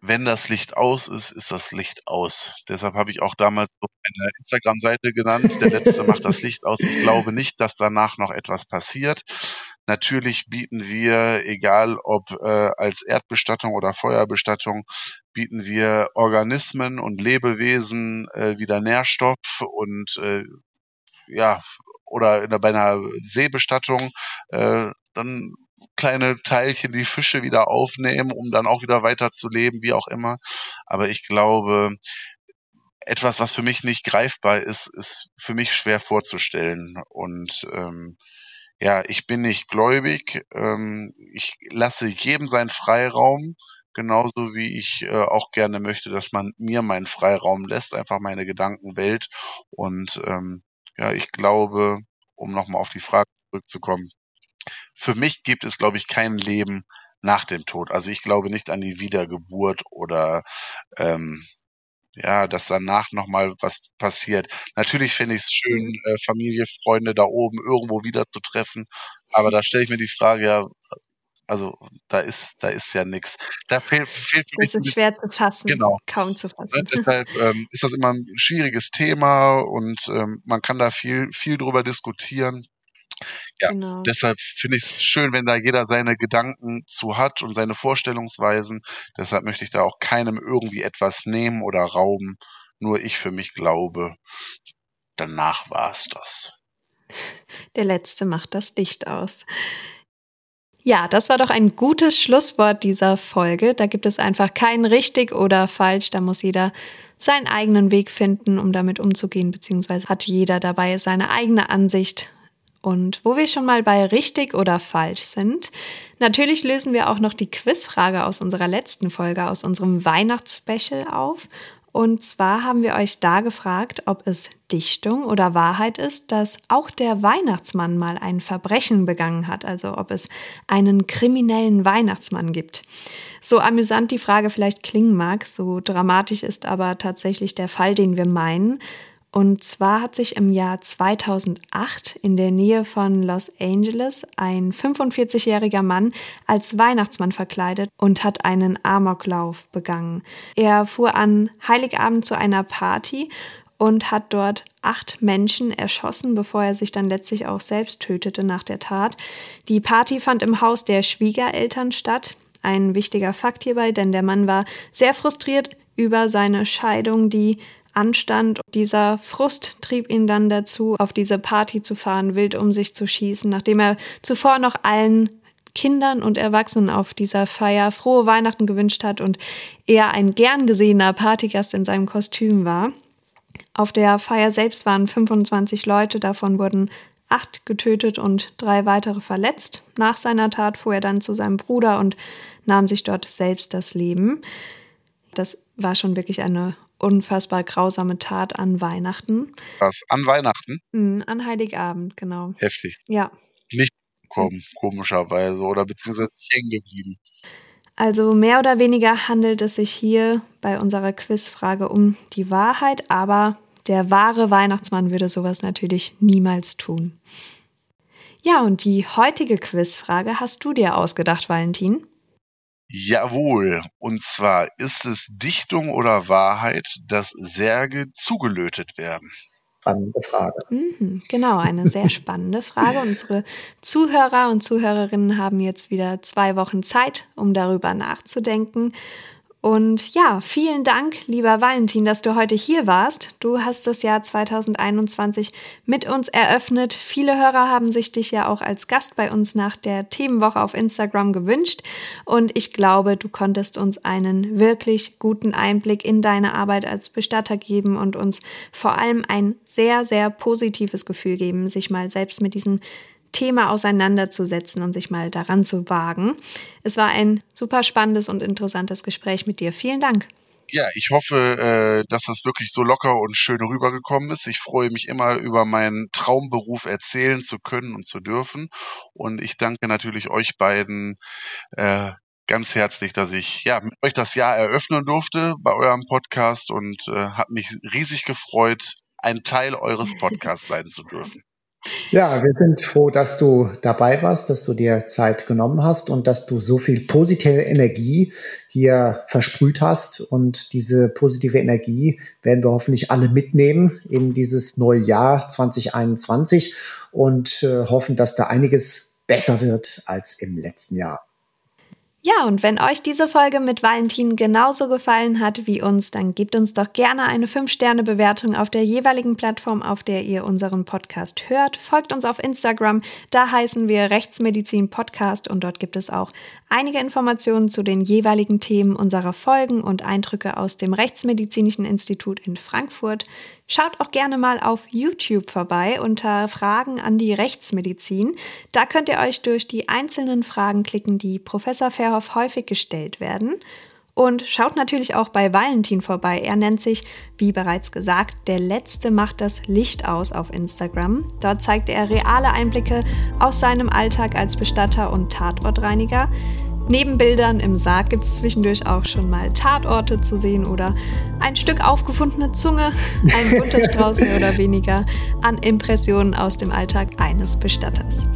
wenn das Licht aus ist, ist das Licht aus. Deshalb habe ich auch damals so eine Instagram-Seite genannt. Der letzte macht das Licht aus. Ich glaube nicht, dass danach noch etwas passiert. Natürlich bieten wir, egal ob äh, als Erdbestattung oder Feuerbestattung, bieten wir Organismen und Lebewesen äh, wieder Nährstoff und äh, ja oder in, bei einer Seebestattung äh, dann kleine Teilchen, die Fische wieder aufnehmen, um dann auch wieder weiter zu leben, wie auch immer. Aber ich glaube, etwas, was für mich nicht greifbar ist, ist für mich schwer vorzustellen. Und ähm, ja, ich bin nicht gläubig. Ähm, ich lasse jedem seinen Freiraum, genauso wie ich äh, auch gerne möchte, dass man mir meinen Freiraum lässt, einfach meine Gedankenwelt. Und ähm, ja, ich glaube, um nochmal auf die Frage zurückzukommen, für mich gibt es, glaube ich, kein Leben nach dem Tod. Also ich glaube nicht an die Wiedergeburt oder ähm, ja, dass danach nochmal was passiert. Natürlich finde ich es schön, äh, Familie, Freunde da oben irgendwo wieder zu treffen, aber da stelle ich mir die Frage, ja, also da ist, da ist ja nichts. Da fehlt, fehlt Das ist schwer zu fassen, genau. kaum zu fassen. Ne, <laughs> deshalb ähm, ist das immer ein schwieriges Thema und ähm, man kann da viel, viel drüber diskutieren. Ja, genau. deshalb finde ich es schön, wenn da jeder seine Gedanken zu hat und seine Vorstellungsweisen. Deshalb möchte ich da auch keinem irgendwie etwas nehmen oder rauben. Nur ich für mich glaube, danach war es das. Der letzte macht das Licht aus. Ja, das war doch ein gutes Schlusswort dieser Folge. Da gibt es einfach kein richtig oder falsch. Da muss jeder seinen eigenen Weg finden, um damit umzugehen, beziehungsweise hat jeder dabei seine eigene Ansicht und wo wir schon mal bei richtig oder falsch sind, natürlich lösen wir auch noch die Quizfrage aus unserer letzten Folge, aus unserem Weihnachtsspecial auf. Und zwar haben wir euch da gefragt, ob es Dichtung oder Wahrheit ist, dass auch der Weihnachtsmann mal ein Verbrechen begangen hat, also ob es einen kriminellen Weihnachtsmann gibt. So amüsant die Frage vielleicht klingen mag, so dramatisch ist aber tatsächlich der Fall, den wir meinen. Und zwar hat sich im Jahr 2008 in der Nähe von Los Angeles ein 45-jähriger Mann als Weihnachtsmann verkleidet und hat einen Amoklauf begangen. Er fuhr an Heiligabend zu einer Party und hat dort acht Menschen erschossen, bevor er sich dann letztlich auch selbst tötete nach der Tat. Die Party fand im Haus der Schwiegereltern statt. Ein wichtiger Fakt hierbei, denn der Mann war sehr frustriert über seine Scheidung, die anstand. Dieser Frust trieb ihn dann dazu, auf diese Party zu fahren, wild um sich zu schießen, nachdem er zuvor noch allen Kindern und Erwachsenen auf dieser Feier frohe Weihnachten gewünscht hat und er ein gern gesehener Partygast in seinem Kostüm war. Auf der Feier selbst waren 25 Leute, davon wurden acht getötet und drei weitere verletzt. Nach seiner Tat fuhr er dann zu seinem Bruder und nahm sich dort selbst das Leben. Das war schon wirklich eine unfassbar grausame Tat an Weihnachten. Was? An Weihnachten? Mhm, an Heiligabend, genau. Heftig. Ja. Nicht kommen, komischerweise, oder beziehungsweise hängen geblieben. Also mehr oder weniger handelt es sich hier bei unserer Quizfrage um die Wahrheit, aber der wahre Weihnachtsmann würde sowas natürlich niemals tun. Ja, und die heutige Quizfrage hast du dir ausgedacht, Valentin? Jawohl. Und zwar ist es Dichtung oder Wahrheit, dass Särge zugelötet werden? Spannende Frage. Mhm, genau, eine sehr <laughs> spannende Frage. Unsere Zuhörer und Zuhörerinnen haben jetzt wieder zwei Wochen Zeit, um darüber nachzudenken. Und ja, vielen Dank, lieber Valentin, dass du heute hier warst. Du hast das Jahr 2021 mit uns eröffnet. Viele Hörer haben sich dich ja auch als Gast bei uns nach der Themenwoche auf Instagram gewünscht. Und ich glaube, du konntest uns einen wirklich guten Einblick in deine Arbeit als Bestatter geben und uns vor allem ein sehr, sehr positives Gefühl geben, sich mal selbst mit diesem Thema auseinanderzusetzen und sich mal daran zu wagen. Es war ein super spannendes und interessantes Gespräch mit dir. Vielen Dank. Ja, ich hoffe, äh, dass das wirklich so locker und schön rübergekommen ist. Ich freue mich immer über meinen Traumberuf erzählen zu können und zu dürfen. Und ich danke natürlich euch beiden äh, ganz herzlich, dass ich ja mit euch das Jahr eröffnen durfte bei eurem Podcast und äh, hat mich riesig gefreut, ein Teil eures Podcasts sein zu dürfen. Ja, wir sind froh, dass du dabei warst, dass du dir Zeit genommen hast und dass du so viel positive Energie hier versprüht hast. Und diese positive Energie werden wir hoffentlich alle mitnehmen in dieses neue Jahr 2021 und äh, hoffen, dass da einiges besser wird als im letzten Jahr. Ja, und wenn euch diese Folge mit Valentin genauso gefallen hat wie uns, dann gebt uns doch gerne eine 5-Sterne-Bewertung auf der jeweiligen Plattform, auf der ihr unseren Podcast hört. Folgt uns auf Instagram, da heißen wir Rechtsmedizin Podcast und dort gibt es auch einige Informationen zu den jeweiligen Themen unserer Folgen und Eindrücke aus dem Rechtsmedizinischen Institut in Frankfurt. Schaut auch gerne mal auf YouTube vorbei unter Fragen an die Rechtsmedizin. Da könnt ihr euch durch die einzelnen Fragen klicken, die Professor Verhoff häufig gestellt werden. Und schaut natürlich auch bei Valentin vorbei. Er nennt sich, wie bereits gesagt, der Letzte macht das Licht aus auf Instagram. Dort zeigt er reale Einblicke aus seinem Alltag als Bestatter und Tatortreiniger. Neben Bildern im Sarg gibt es zwischendurch auch schon mal Tatorte zu sehen oder ein Stück aufgefundene Zunge, <laughs> ein bunter Strauß mehr oder weniger an Impressionen aus dem Alltag eines Bestatters.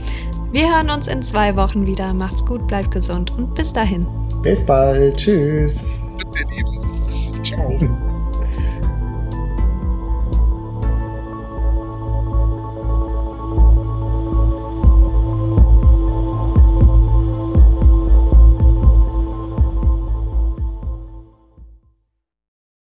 Wir hören uns in zwei Wochen wieder. Macht's gut, bleibt gesund und bis dahin. Bis bald. Tschüss. Ihr Lieben. Ciao.